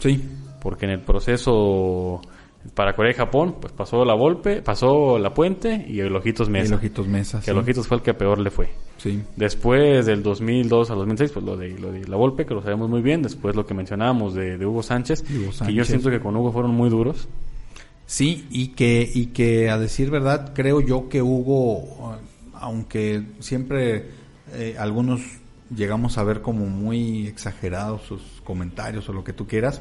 Sí, porque en el proceso para Corea y Japón, pues pasó la Volpe, pasó la Puente y el Ojitos Mesa. el Ojitos Mesa. que sí. el Ojitos fue el que peor le fue. Sí, Después del 2002 al 2006, pues lo de, lo de la Volpe, que lo sabemos muy bien. Después lo que mencionábamos de, de Hugo Sánchez, Hugo que yo Sánchez. siento que con Hugo fueron muy duros. Sí, y que, y que a decir verdad, creo yo que Hugo, aunque siempre eh, algunos llegamos a ver como muy exagerados sus comentarios o lo que tú quieras,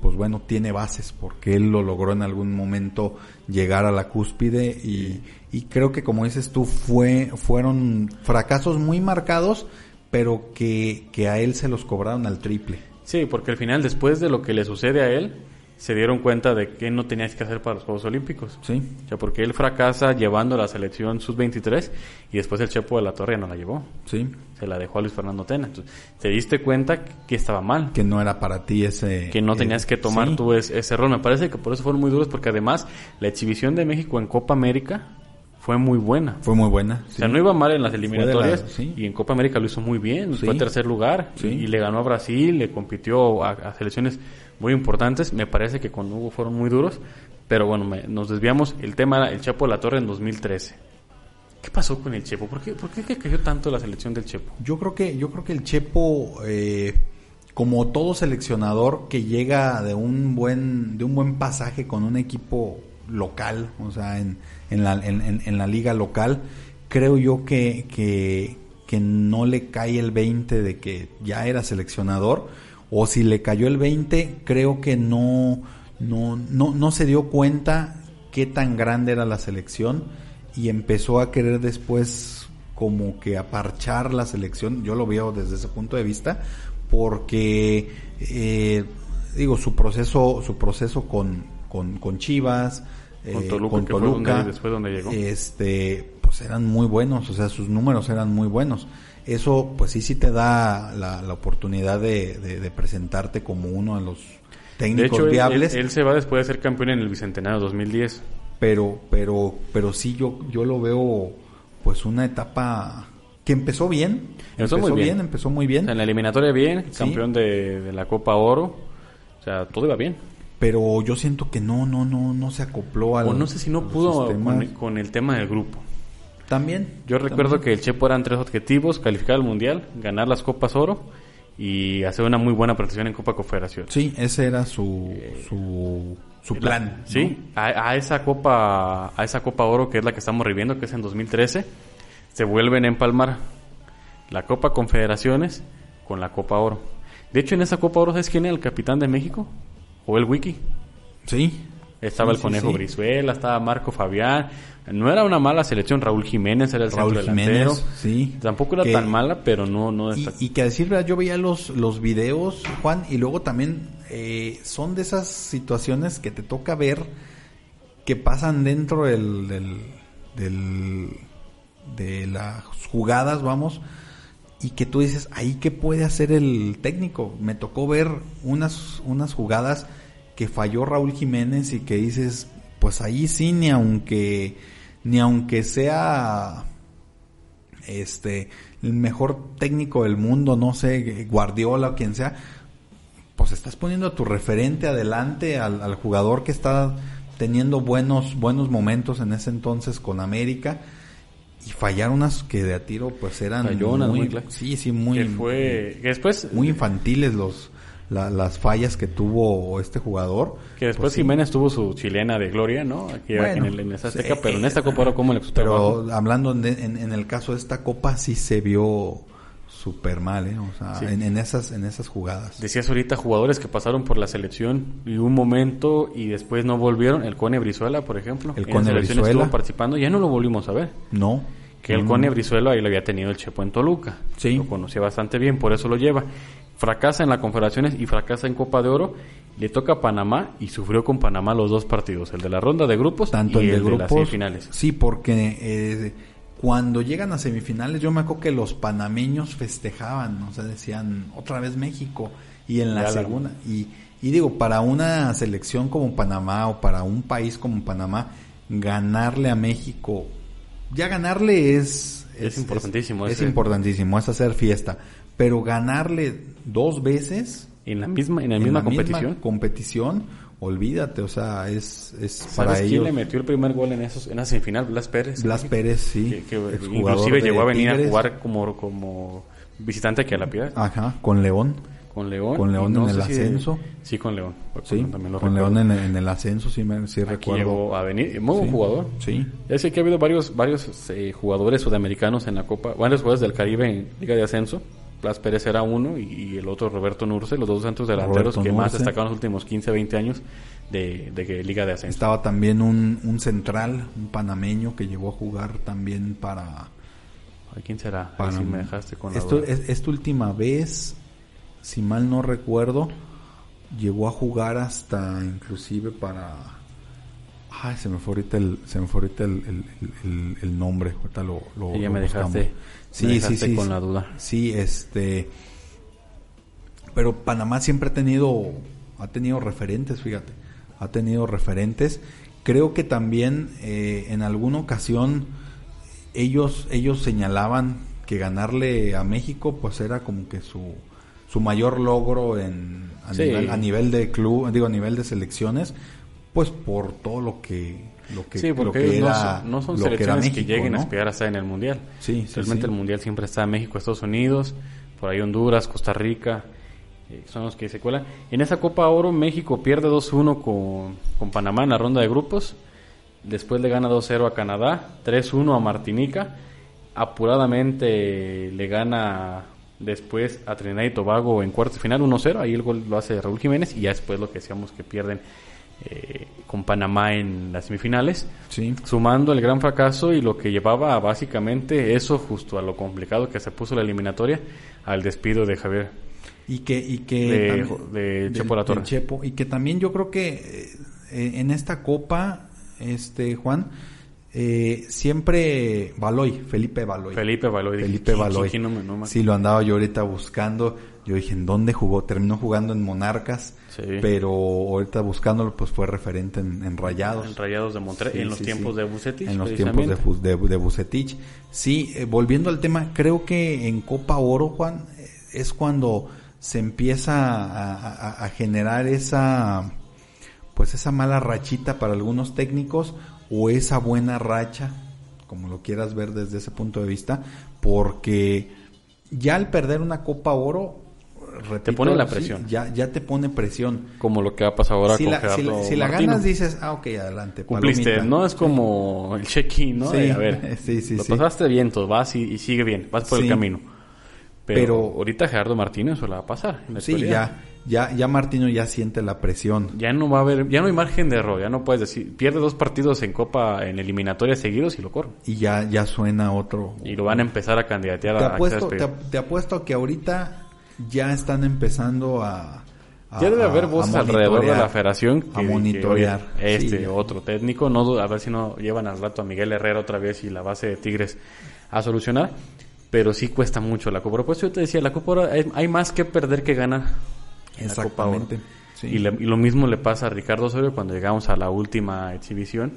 pues bueno, tiene bases, porque él lo logró en algún momento llegar a la cúspide y, y creo que como dices tú, fue, fueron fracasos muy marcados, pero que, que a él se los cobraron al triple. Sí, porque al final, después de lo que le sucede a él, se dieron cuenta de que no tenías que hacer para los Juegos Olímpicos. Sí, O sea, porque él fracasa llevando la selección sub-23 y después el Chepo de la Torre no la llevó. sí, se la dejó a Luis Fernando Tena. Entonces, te diste cuenta que estaba mal, que no era para ti ese... que no eh, tenías que tomar sí. tú ese, ese rol. Me parece que por eso fueron muy duros, porque además la exhibición de México en Copa América fue muy buena. Fue muy buena. O sea, no iba mal en las eliminatorias la- sí. y en Copa América lo hizo muy bien, Sí. fue tercer lugar Sí. y le ganó a Brasil, le compitió a, a selecciones muy importantes. Me parece que con Hugo fueron muy duros, pero bueno, me- nos desviamos. El tema era el Chepo de la Torre en 2013. ¿Qué pasó con el Chepo? ¿Por qué, por qué cayó tanto la selección del Chepo? Yo creo que, yo creo que el Chepo, eh, como todo seleccionador que llega de un buen, de un buen pasaje con un equipo local, o sea, en, en, la, en, la liga local, creo yo que, que no le cae el 20 de que ya era seleccionador, o si le cayó el 20, creo que no, no, no, no se dio cuenta qué tan grande era la selección y empezó a querer después como que aparchar la selección, yo lo veo desde ese punto de vista, porque eh, digo su proceso, su proceso con, con, con Chivas, Con eh, Toluca, con que fue Toluca, donde- después donde llegó. este, pues eran muy buenos, o sea, sus números eran muy buenos. Eso, pues sí, sí te da la, la oportunidad de, de- de presentarte como uno de los De técnicos hecho, viables, él- él se va después de ser campeón en el Bicentenario 2010. pero, pero, pero sí yo, yo lo veo, pues una etapa que empezó bien, Empezó muy bien. empezó muy O bien, sea, en la eliminatoria bien, Sí. campeón de, de la Copa Oro. O sea, todo iba bien. pero yo siento que no, no, no, no se acopló al. O no sé si no pudo con el tema del grupo. También. Yo recuerdo también. que el Chepo eran tres objetivos, calificar al Mundial, ganar las Copas Oro y hacer una muy buena participación en Copa Confederación. Sí, ese era su, su, su plan. Sí, a, a esa Copa a esa Copa Oro que es la que estamos reviviendo, que es en 2013, se vuelven a empalmar la Copa Confederaciones con la Copa Oro. De hecho, en esa Copa Oro, ¿sabes quién era el capitán de México? Joel Wiki. Sí. Estaba Sí, el sí, Conejo sí. Brizuela, estaba Marco Fabián. No era una mala selección, Raúl Jiménez era el Raúl centro delantero. Jiménez, sí. Tampoco era Que- tan mala, pero no, no Y, y que a decir verdad, yo veía los, los videos, Juan, y luego también eh, son de esas situaciones que te toca ver que pasan dentro del, del, del- de las jugadas, vamos, y que tú dices, ahí qué puede hacer el técnico. Me tocó ver unas, unas jugadas que falló Raúl Jiménez y que dices, pues ahí sí, ni aunque, ni aunque sea este el mejor técnico del mundo, no sé, Guardiola o quien sea, pues estás poniendo a tu referente adelante al, al jugador que está teniendo buenos buenos momentos en ese entonces con América y fallar unas que de a tiro pues eran muy, muy sí sí muy que fue que después muy infantiles los la- las fallas que tuvo este jugador que después Pues sí. Jiménez tuvo su chilena de gloria no aquí Bueno, en el en esa Azteca, sí, pero en esta Copa pero trabajo? hablando en, en- en el caso de esta copa sí se vio súper mal ¿eh? o sea Sí. en, en esas en esas jugadas Decías ahorita jugadores que pasaron por la selección y un momento y después no volvieron. El Cone Brizuela, por ejemplo. El Cone Brizuela. estuvo participando. Ya no lo volvimos a ver. no Que el No, Cone. Brizuela ahí lo había tenido el Chepo en Toluca. Sí. Lo conocía bastante bien, por eso lo lleva. Fracasa en la Confederaciones y fracasa en Copa de Oro. Le toca a Panamá y sufrió con Panamá los dos partidos. El de la ronda de grupos tanto y el de las semifinales. sí porque eh, cuando llegan a semifinales yo me acuerdo que los panameños festejaban o sea decían otra vez México y en la Ya la- segunda y, y digo para una selección como Panamá o para un país como Panamá ganarle a México ya ganarle es Es importantísimo es, ese- importantísimo es hacer fiesta pero ganarle dos veces En la misma, en la en misma la competición. competición, olvídate, o sea, es, es ¿Sabes para quién ellos. le metió el primer gol en esos en la semifinal? Blas Pérez. Blas Pérez, sí. Que, inclusive llegó a venir a jugar como, como visitante aquí a la Piedad. Ajá, con León. Con León. Con León no en el sé si- ascenso. sí, con León. Sí, También lo con recuerdo. León en, en el ascenso, sí, me, sí Aquí recuerdo. llegó a venir. Muy buen Sí, jugador. Sí, Es que ha habido varios, varios eh, jugadores sudamericanos en la Copa, varios jugadores del Caribe en Liga de Ascenso. Blas Pérez era uno y, el otro Roberto Nurce, los dos centros delanteros Roberto que más destacaron los últimos 15, 20 años de, de Liga de Ascenso. estaba también un, un central, un panameño que llegó a jugar también para... Ay, ¿Quién será? Ahí para sí me dejaste con la esto, es- esta última vez, si mal no recuerdo, llegó a jugar hasta inclusive para... Ay, se me fue ahorita el, se me fue ahorita el, el- el- el nombre, ahorita lo, lo, ya lo me buscamos. dejaste- Sí, me sí, dejaste sí. con sí. la duda. Sí, este... Pero Panamá siempre ha tenido, ha tenido referentes, fíjate, ha tenido referentes. Creo que también eh, en alguna ocasión ellos, ellos señalaban que ganarle a México pues era como que su, su mayor logro en, a, Sí. nivel, a nivel de club, digo a nivel de selecciones, pues por todo lo que lo que, sí, lo porque que ellos no era, son, no son lo que selecciones que, México, lleguen a ¿no? aspirar a estar en el Mundial. Sí, sí, Realmente sí. el Mundial siempre está en México, Estados Unidos, por ahí Honduras, Costa Rica, eh, son los que se cuelan. En esa Copa Oro México pierde 2-1 con, con Panamá en la ronda de grupos. después le gana 2-0 a Canadá, 3-1 a Martinica, apuradamente le gana después a Trinidad y Tobago en cuartos final 1-0, ahí el gol lo hace Raúl Jiménez y ya después lo que decíamos que pierden eh, con Panamá en las semifinales, Sí. sumando el gran fracaso y lo que llevaba básicamente eso justo a lo complicado que se puso la eliminatoria al despido de Javier Y que, y que De- también- de del- Chepo La Torre. Chepo. y que también yo creo que eh, en esta copa, este Juan, eh, siempre Baloy, Felipe Baloy. Felipe Baloy. Felipe ¿quién- Baloy. no me- no me- Sí, lo andaba yo ahorita buscando. Yo dije, ¿en dónde jugó? Terminó jugando en Monarcas, Sí. pero ahorita buscándolo, pues fue referente en, en Rayados. En Rayados de Monterrey, Sí, en los tiempos de Bucetich. En los tiempos de, de, Vucetich. Sí, eh, volviendo al tema, creo que en Copa Oro, Juan, eh, es cuando se empieza a, a- a generar esa, pues esa mala rachita para algunos técnicos o esa buena racha, como lo quieras ver desde ese punto de vista, porque ya al perder una Copa Oro, repito, pone la sí, presión. ya, ya te pone presión. Como lo que va a pasar ahora Si con la, si Gerardo la- si la ganas dices, ah, ok, adelante. Cumpliste, palomita. ¿no? Es como el check-in, ¿no? Sí, a ver, sí, sí, lo sí. pasaste bien, todo, vas y, y sigue bien, vas por el camino. Pero, Pero- ahorita Gerardo Martino eso la va a pasar. en la Sí, ya, ya, ya Martino ya siente la presión. Ya no va a haber, ya no hay margen de error, ya no puedes decir, pierde dos partidos en Copa, en eliminatoria seguidos y lo corren. Y ya, ya suena otro. Y lo van a empezar a candidatear Te a, apuesto, te, te apuesto que ahorita ya están empezando a. a- Ya debe a- haber voces alrededor de la federación que, a monitorear. que, este Sí, otro técnico, no a ver si no llevan al rato a Miguel Herrera otra vez y la base de Tigres a solucionar, pero sí cuesta mucho la Copa Oro. Pues yo te decía, la Copa hay, hay más que perder que ganar. en la Copa Oro. Exactamente. Sí. Y, le- y lo mismo le pasa a Ricardo Osorio cuando llegamos a la última exhibición.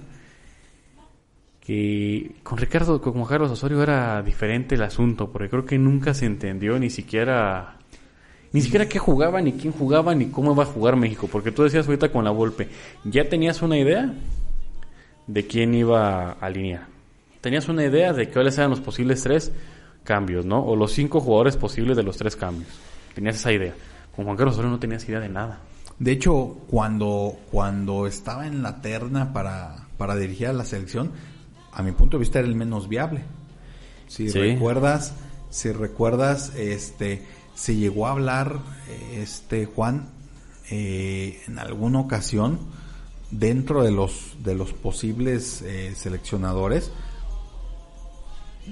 Que con Ricardo, con Carlos Osorio era diferente el asunto, porque creo que nunca se entendió ni siquiera ni siquiera qué jugaba, ni quién jugaba, ni cómo iba a jugar México. Porque tú decías ahorita con la Volpe, ya tenías una idea de quién iba a alinear. Tenías una idea de cuáles eran los posibles tres cambios, ¿no? O los cinco jugadores posibles de los tres cambios. Tenías esa idea. Con Juan Carlos Osorio no tenías idea de nada. De hecho, cuando, cuando estaba en la terna para, para dirigir a la selección, a mi punto de vista era el menos viable. Si Sí. recuerdas, si recuerdas, este, se llegó a hablar, este, Juan, eh, en alguna ocasión, dentro de los, de los posibles eh, seleccionadores,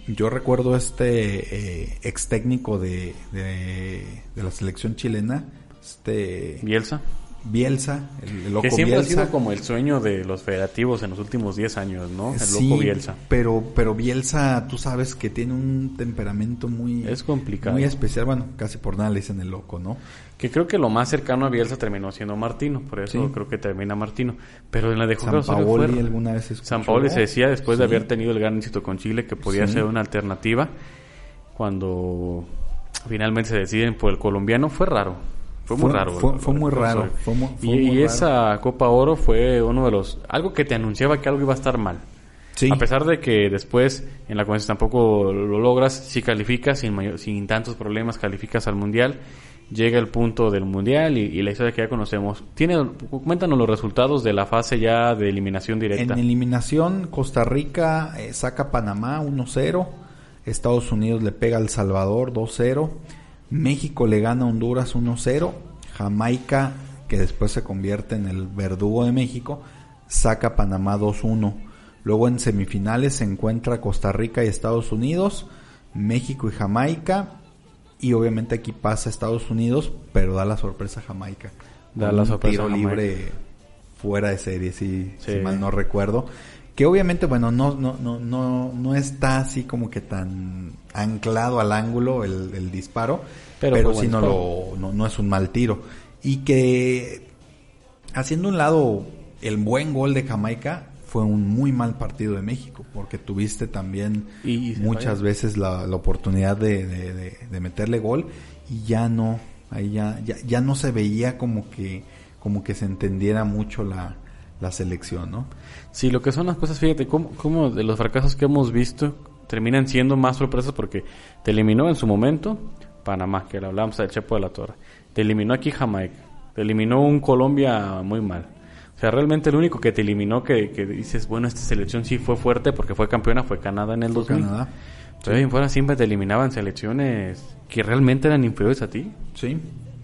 yo recuerdo este eh, ex técnico de, de, de la selección chilena, este Bielsa. Bielsa, el, el loco Que siempre Bielsa. ha sido como el sueño de los federativos en los últimos 10 años, ¿no? El Sí, loco Bielsa. Pero, pero Bielsa, tú sabes que tiene un temperamento muy, Es complicado. muy especial. Bueno, casi por nada le dicen el loco, ¿no? Que creo que lo más cercano a Bielsa terminó siendo Martino, por eso Sí. creo que termina Martino. Pero en la de San Paoli alguna vez escuchó. San Paoli se decía después de haber tenido el gran éxito con Chile que podía ser una alternativa cuando finalmente se deciden por el colombiano fue raro fue muy raro fue- muy raro, fue muy- fue y, muy y raro. esa Copa Oro fue uno de los algo que te anunciaba que algo iba a estar mal Sí. a pesar de que después en la convención tampoco lo logras si calificas sin mayor- sin tantos problemas calificas al mundial llega el punto del mundial y, y la historia que ya conocemos tiene cuéntanos los resultados de la fase ya de eliminación directa En eliminación, Costa Rica eh, saca Panamá 1-0. Estados Unidos le pega a El Salvador 2-0. México le gana a Honduras 1-0. Jamaica, que después se convierte en el verdugo de México, saca a Panamá 2-1. Luego en semifinales se encuentra Costa Rica y Estados Unidos, México y Jamaica. Y obviamente aquí pasa Estados Unidos, pero da la sorpresa Jamaica. Da la un sorpresa tiro Jamaica. libre fuera de serie, si, Sí. si mal no recuerdo. Que obviamente, bueno, no, no, no, no, no está así como que tan anclado al ángulo el, el disparo, Pero pero, buen no, lo, no, no es un mal tiro. Y que haciendo un lado el buen gol de Jamaica, fue un muy mal partido de México, porque tuviste también Y- y se muchas falla. veces la, la oportunidad de, de- de- de meterle gol y ya no, ahí ya, ya, ya no se veía como que, como que se entendiera mucho la, la selección, ¿no? Sí, lo que son las cosas, fíjate, cómo, cómo de los fracasos que hemos visto terminan siendo más sorpresas porque te eliminó en su momento Panamá, que le hablamos del Chepo de la Torre. Te eliminó aquí Jamaica. Te eliminó un Colombia muy mal. O sea, realmente el único que te eliminó, que, que dices, bueno, esta selección sí fue fuerte porque fue campeona, fue Canadá en el 2000. Canadá. Pero ahí en fuera siempre te eliminaban selecciones que realmente eran inferiores a ti. Sí.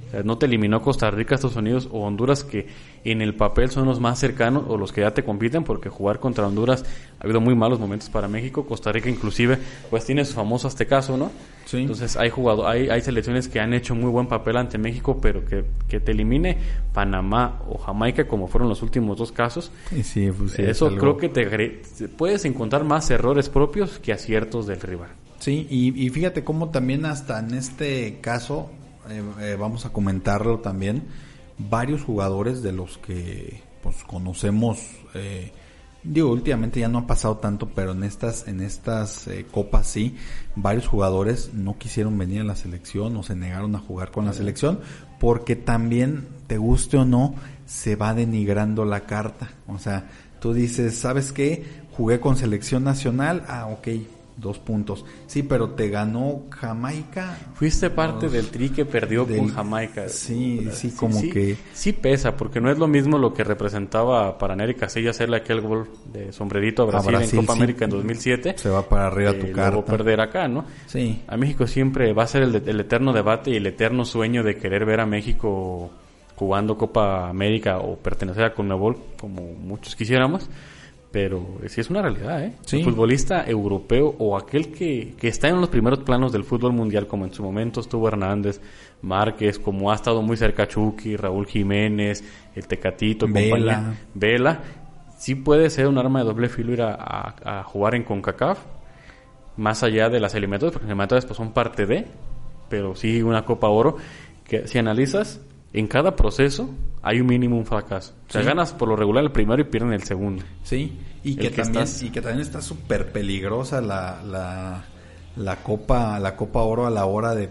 O sea, no te eliminó Costa Rica, Estados Unidos o Honduras, que en el papel son los más cercanos o los que ya te compiten, porque jugar contra Honduras ha habido muy malos momentos para México. Costa Rica, inclusive, pues tiene su famoso este caso, ¿no? Sí. Entonces, hay, jugado, hay, hay selecciones que han hecho muy buen papel ante México, pero que, que te elimine Panamá o Jamaica, como fueron los últimos dos casos. Sí, pues sí, es Eso creo que te puedes encontrar más errores propios que aciertos del rival. Sí, y, y fíjate cómo también hasta en este caso, eh, eh, vamos a comentarlo también, varios jugadores de los que pues conocemos, eh, digo, últimamente ya no ha pasado tanto, pero en estas, en estas eh, copas sí, varios jugadores no quisieron venir a la selección o se negaron a jugar con la selección, porque también, te guste o no, se va denigrando la carta. O sea, tú dices, ¿sabes qué? Jugué con selección nacional, ah, ok, dos puntos. Sí, pero te ganó Jamaica. Fuiste parte del tri que perdió Del- con Jamaica. Sí, sí, como que- Sí pesa, porque no es lo mismo lo que representaba para Nery Casillas hacerle aquel gol de sombrerito a Brasil, Brasil, en Copa sí. América en 2007. Se va para arriba eh, tu carta. perder acá, ¿no? Sí. A México siempre va a ser el, de- el eterno debate y el eterno sueño de querer ver a México jugando Copa América o pertenecer a Conmebol, como muchos quisiéramos. Pero sí es una realidad, ¿eh? Sí. El futbolista europeo o aquel que, que está en los primeros planos del fútbol mundial, como en su momento estuvo Hernández, Márquez, como ha estado muy cerca Chucky, Raúl Jiménez, el Tecatito, Vela. compañía, Vela, sí puede ser un arma de doble filo ir a, a- a jugar en CONCACAF, más allá de las eliminatorias, porque las eliminatorias pues, son parte de, pero sí una Copa Oro, que si analizas, en cada proceso hay un mínimo un fracaso. O sea, Sí. ganas por lo regular el primero y pierden el segundo. Sí, y que, que también estás- y que también está súper peligrosa la, la, la copa la copa oro a la hora de,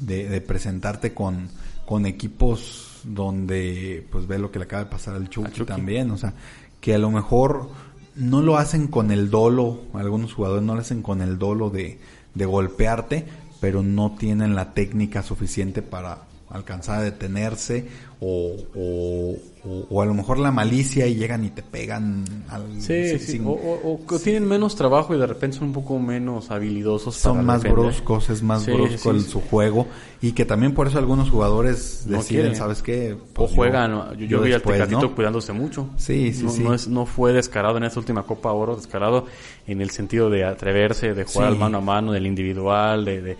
de, de presentarte con, con equipos donde pues ve lo que le acaba de pasar al Chucky, Chucky. también, o sea, que a lo mejor no lo hacen con el dolo, algunos jugadores no lo hacen con el dolo de, de golpearte, pero no tienen la técnica suficiente para alcanzar a detenerse o, o, o- o a lo mejor la malicia y llegan y te pegan al, Sí, sin- sí. sin- O, o- o que tienen menos trabajo y de repente son un poco menos habilidosos. son para más defender. bruscos, es más Sí, brusco sí. su juego y que también por eso algunos jugadores No deciden, quieren. ¿sabes qué? O Pues juegan, yo, yo vi al Tecatito ¿no? cuidándose mucho. Sí, sí, no, sí. No, es, no fue descarado en esta última Copa Oro, descarado en el sentido de atreverse, de jugar al mano a mano, del individual, de, de,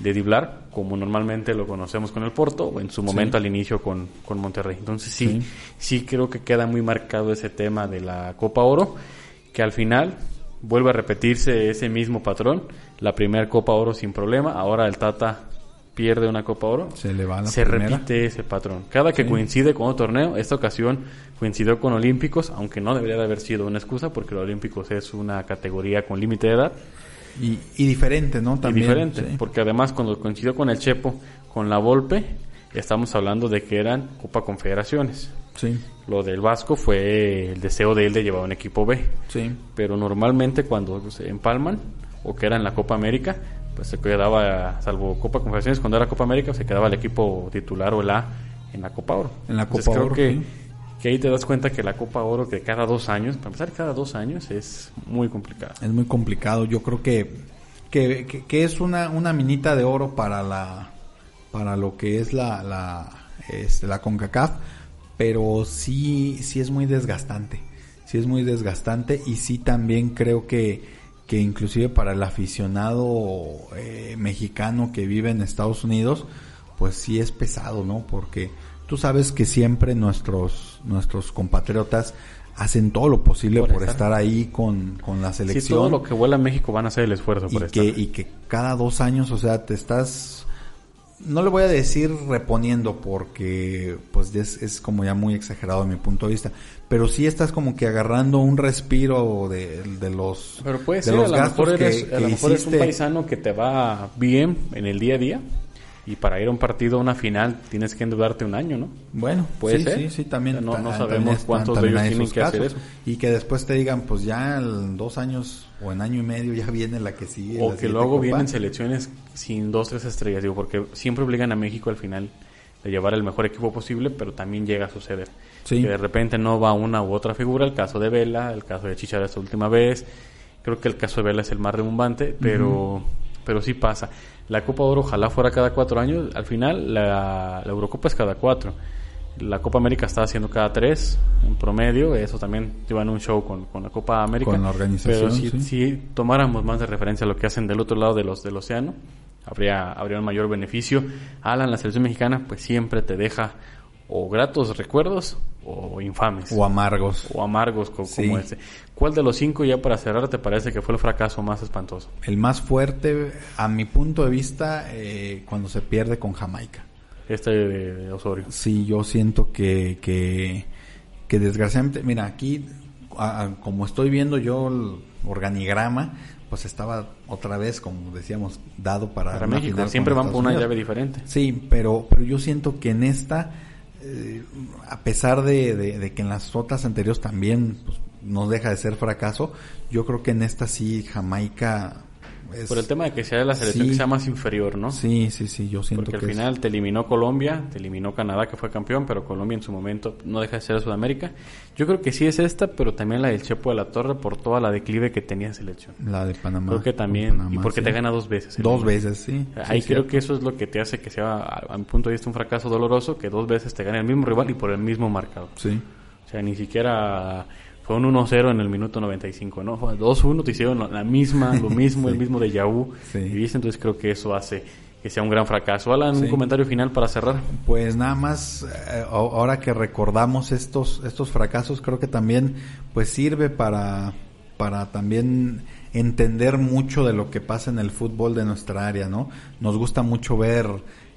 de driblar, como normalmente lo conocemos con el Porto, o en su momento al inicio con, con Monterrey. Entonces sí, sí, creo que queda muy marcado ese tema de la Copa Oro, que al final vuelve a repetirse ese mismo patrón. La primera Copa Oro sin problema, ahora el Tata pierde una Copa Oro, Se le va la se primera. repite ese patrón. Cada que coincide con otro torneo, esta ocasión coincidió con Olímpicos, aunque no debería de haber sido una excusa porque los Olímpicos es una categoría con límite de edad Y, y diferente, ¿no? y También, diferente, sí. porque además cuando coincidió con el Chepo, con la Volpe, estamos hablando de que eran Copa Confederaciones. Sí, Lo del Vasco fue el deseo de él de llevar un equipo B, sí. pero normalmente cuando se empalman o que era en la Copa América, pues se quedaba, salvo Copa Confederaciones, cuando era Copa América, se quedaba el equipo titular o el A en la Copa Oro. En la Entonces, Copa creo Oro, que, sí. Que ahí te das cuenta que la Copa Oro, que cada dos años, para empezar cada dos años, es muy complicada. Es muy complicado. Yo creo que, que, que- que es una, una minita de oro para la para lo que es la la, este, la CONCACAF, pero sí sí es muy desgastante. Sí es muy desgastante y sí también creo que que inclusive para el aficionado eh, mexicano que vive en Estados Unidos, pues sí es pesado, ¿no? Porque tú sabes que siempre nuestros nuestros compatriotas hacen todo lo posible Por por, estar. estar ahí con, con la Sí, selección todo lo que vuela a México van a hacer el esfuerzo y por que, estar. y que cada dos años, o sea, te estás, no le voy a decir reponiendo porque pues es, es como ya muy exagerado a mi punto de vista, pero sí estás como que agarrando un respiro de, de los, Pero puede de ser, a los lo gastos mejor, eres, que, a lo mejor es un paisano que te va bien en el día a día y para ir a un partido, a una final, tienes que endeudarte un año, ¿no? Bueno, Puede sí, ser. sí, sí, también. No- no sabemos es- cuántos de ellos tienen que hacer eso. Y que después te digan, pues ya en dos años o en año y medio ya viene la que sigue. O que luego copa. vienen selecciones sin dos, tres estrellas, digo, porque siempre obligan a México al final de llevar el mejor equipo posible, pero también llega a suceder. Sí. Que de repente no va una u otra figura, el caso de Vela, el caso de Chichara esta última vez. Creo que el caso de Vela es el más rebumbante, pero, pero sí pasa. La Copa Oro ojalá fuera cada cuatro años. Al final, la, la Eurocopa es cada cuatro. La Copa América está haciendo cada tres en promedio. Eso también lleva en un show con, con la Copa América. Con la organización, Pero si, sí. si tomáramos más de referencia a lo que hacen del otro lado de los, del océano, habría, habría un mayor beneficio. Alan, la selección mexicana, pues siempre te deja o gratos recuerdos o infames. O amargos. o amargos co- Sí. como este. ¿Cuál de los cinco ya para cerrar te parece que fue el fracaso más espantoso? El más fuerte, a mi punto de vista, eh, cuando se pierde con Jamaica. Este de, de Osorio. Sí, yo siento que, que, que desgraciadamente, mira, aquí, a- a- como estoy viendo yo el organigrama, pues estaba otra vez, como decíamos, dado para, Para México siempre van por una Unidos. llave diferente. Sí, pero, pero yo siento que en esta, eh, a pesar de, que en las otras anteriores también pues, no deja de ser fracaso, yo creo que en esta sí Jamaica es... Por el tema de que sea la selección Sí. que sea más inferior, ¿no? Sí, sí, sí, yo siento Porque al que es- final te eliminó Colombia, te eliminó Canadá que fue campeón, pero Colombia en su momento no deja de ser Sudamérica. Yo creo que sí es esta, pero también la del Chepo de la Torre por toda la declive que tenía selección. la de Panamá. Creo que también, Panamá, y porque sí. te gana dos veces. Dos veces, sí. Ahí Sí, creo que eso es lo que te hace que sea, a, a mi punto de vista, un fracaso doloroso, que dos veces te gane el mismo rival y por el mismo marcador. Sí. O sea, ni siquiera un 1-0 en el minuto 95, ¿no? Fue 2-1, te hicieron la misma, lo mismo, el mismo de Yahoo. Sí. Y entonces creo que eso hace que sea un gran fracaso. Alan, un comentario final para cerrar. Pues nada más, eh, ahora que recordamos estos, estos fracasos, creo que también pues sirve para, para también entender mucho de lo que pasa en el fútbol de nuestra área, ¿no? Nos gusta mucho ver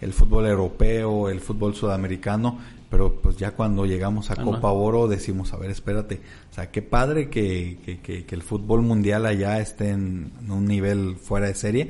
el fútbol europeo, el fútbol sudamericano, pero pues ya cuando llegamos a Ah, Copa no. Oro decimos, a ver, espérate, o sea, qué padre que, que, que- que el fútbol mundial allá esté en, en un nivel fuera de serie,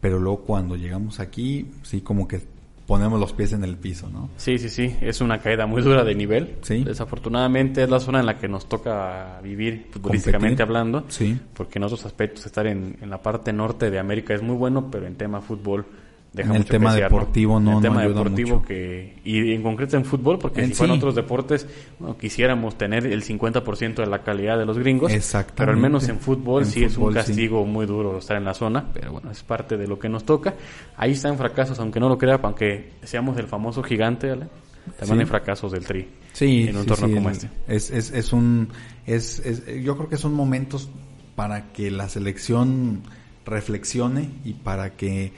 pero luego cuando llegamos aquí, sí como que ponemos los pies en el piso, ¿no? Sí, sí, sí, es una caída muy dura de nivel. Sí. Desafortunadamente es la zona en la que nos toca vivir futbolísticamente Competir. hablando. Sí. Porque en otros aspectos estar en, en la parte norte de América es muy bueno, pero en tema fútbol deja En el mucho tema que deportivo no- En el no tema ayuda deportivo mucho. que y en concreto en fútbol, porque En si fueran sí. otros deportes, bueno, quisiéramos tener el 50% de la calidad de los gringos, pero al menos en fútbol En sí es un sí. castigo muy duro estar en la zona, pero bueno, es parte de lo que nos toca. Ahí están fracasos, aunque no lo crea, aunque seamos el famoso gigante, ¿vale? también Sí. hay fracasos del tri Sí, en un torneo como este. Es, es, es un, es, es- yo creo que son momentos para que la selección reflexione y para que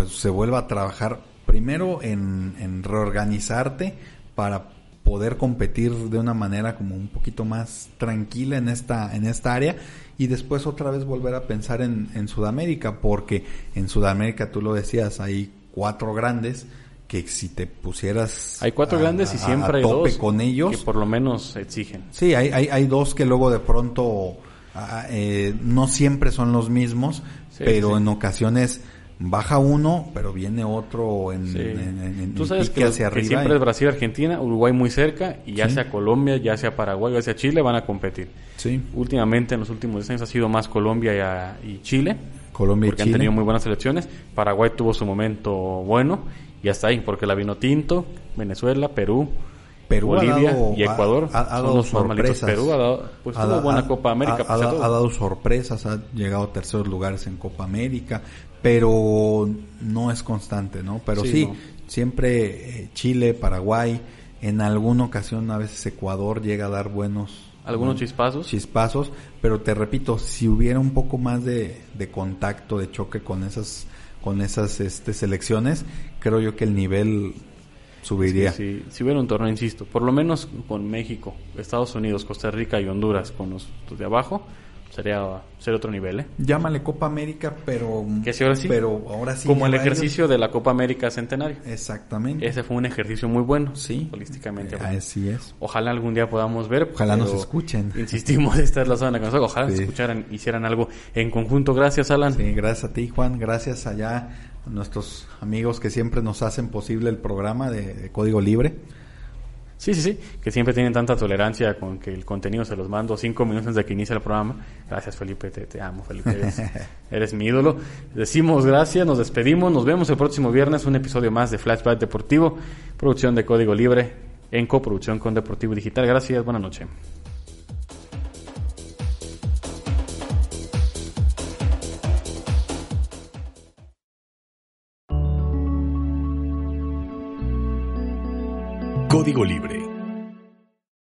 pues se vuelva a trabajar primero en, en reorganizarte para poder competir de una manera como un poquito más tranquila en esta, en esta área y después otra vez volver a pensar en, en Sudamérica, porque en Sudamérica tú lo decías, hay cuatro grandes que si te pusieras Hay cuatro a- grandes y siempre a hay tope dos con ellos que por lo menos exigen. Sí, hay, hay, hay dos que luego de pronto ah, eh, no siempre son los mismos, Sí, pero sí. en ocasiones baja uno, pero viene otro en, Sí. en- Tú sabes pique que, hacia que arriba. siempre es Brasil, Argentina, Uruguay muy cerca y ya Sí. sea Colombia, ya sea Paraguay, ya sea Chile van a competir. sí, Últimamente en los últimos 10 años ha sido más Colombia y, a- y Chile, Colombia y porque han Chile. tenido muy buenas selecciones. Paraguay tuvo su momento bueno y hasta ahí, porque la vino tinto, Venezuela, Perú, Perú Bolivia dado- y Ecuador ha, ha son dado los sorpresas. Perú ha dado, pues tuvo buena Copa América, ha dado sorpresas, ha llegado a terceros lugares en Copa América, pero no es constante, ¿no? Pero Sí, sí, no. siempre eh, Chile, Paraguay, en alguna ocasión a veces Ecuador llega a dar buenos Algunos chispazos. chispazos, pero te repito, si hubiera un poco más de, de contacto, de choque con esas con esas este, selecciones, creo yo que el nivel subiría. Sí, sí. Si hubiera un torneo, insisto, por lo menos con México, Estados Unidos, Costa Rica y Honduras, con los, los de abajo, sería, sería otro nivel, ¿eh? Llámale Copa América, pero Que sí, ahora sí. pero ahora sí Como el ejercicio de la Copa América Centenario. exactamente. Ese fue un ejercicio muy bueno, Sí. holísticamente. Eh, hablando. Así es. Ojalá algún día podamos ver. Ojalá nos escuchen. Insistimos, esta es la zona que nos. Ojalá Sí. escucharan, hicieran algo en conjunto. Gracias, Alan. Sí, gracias a ti, Juan. Gracias allá a nuestros amigos que siempre nos hacen posible el programa de, de Código Libre. Sí, sí, sí, que siempre tienen tanta tolerancia con que el contenido se los mando cinco minutos antes de que inicie el programa. Gracias, Felipe, te, te amo, Felipe, eres, eres mi ídolo. Decimos gracias, nos despedimos, nos vemos el próximo viernes, un episodio más de Flashback Deportivo, producción de Código Libre. en coproducción con Deportivo Digital. Gracias, buenas noches. Código Libre.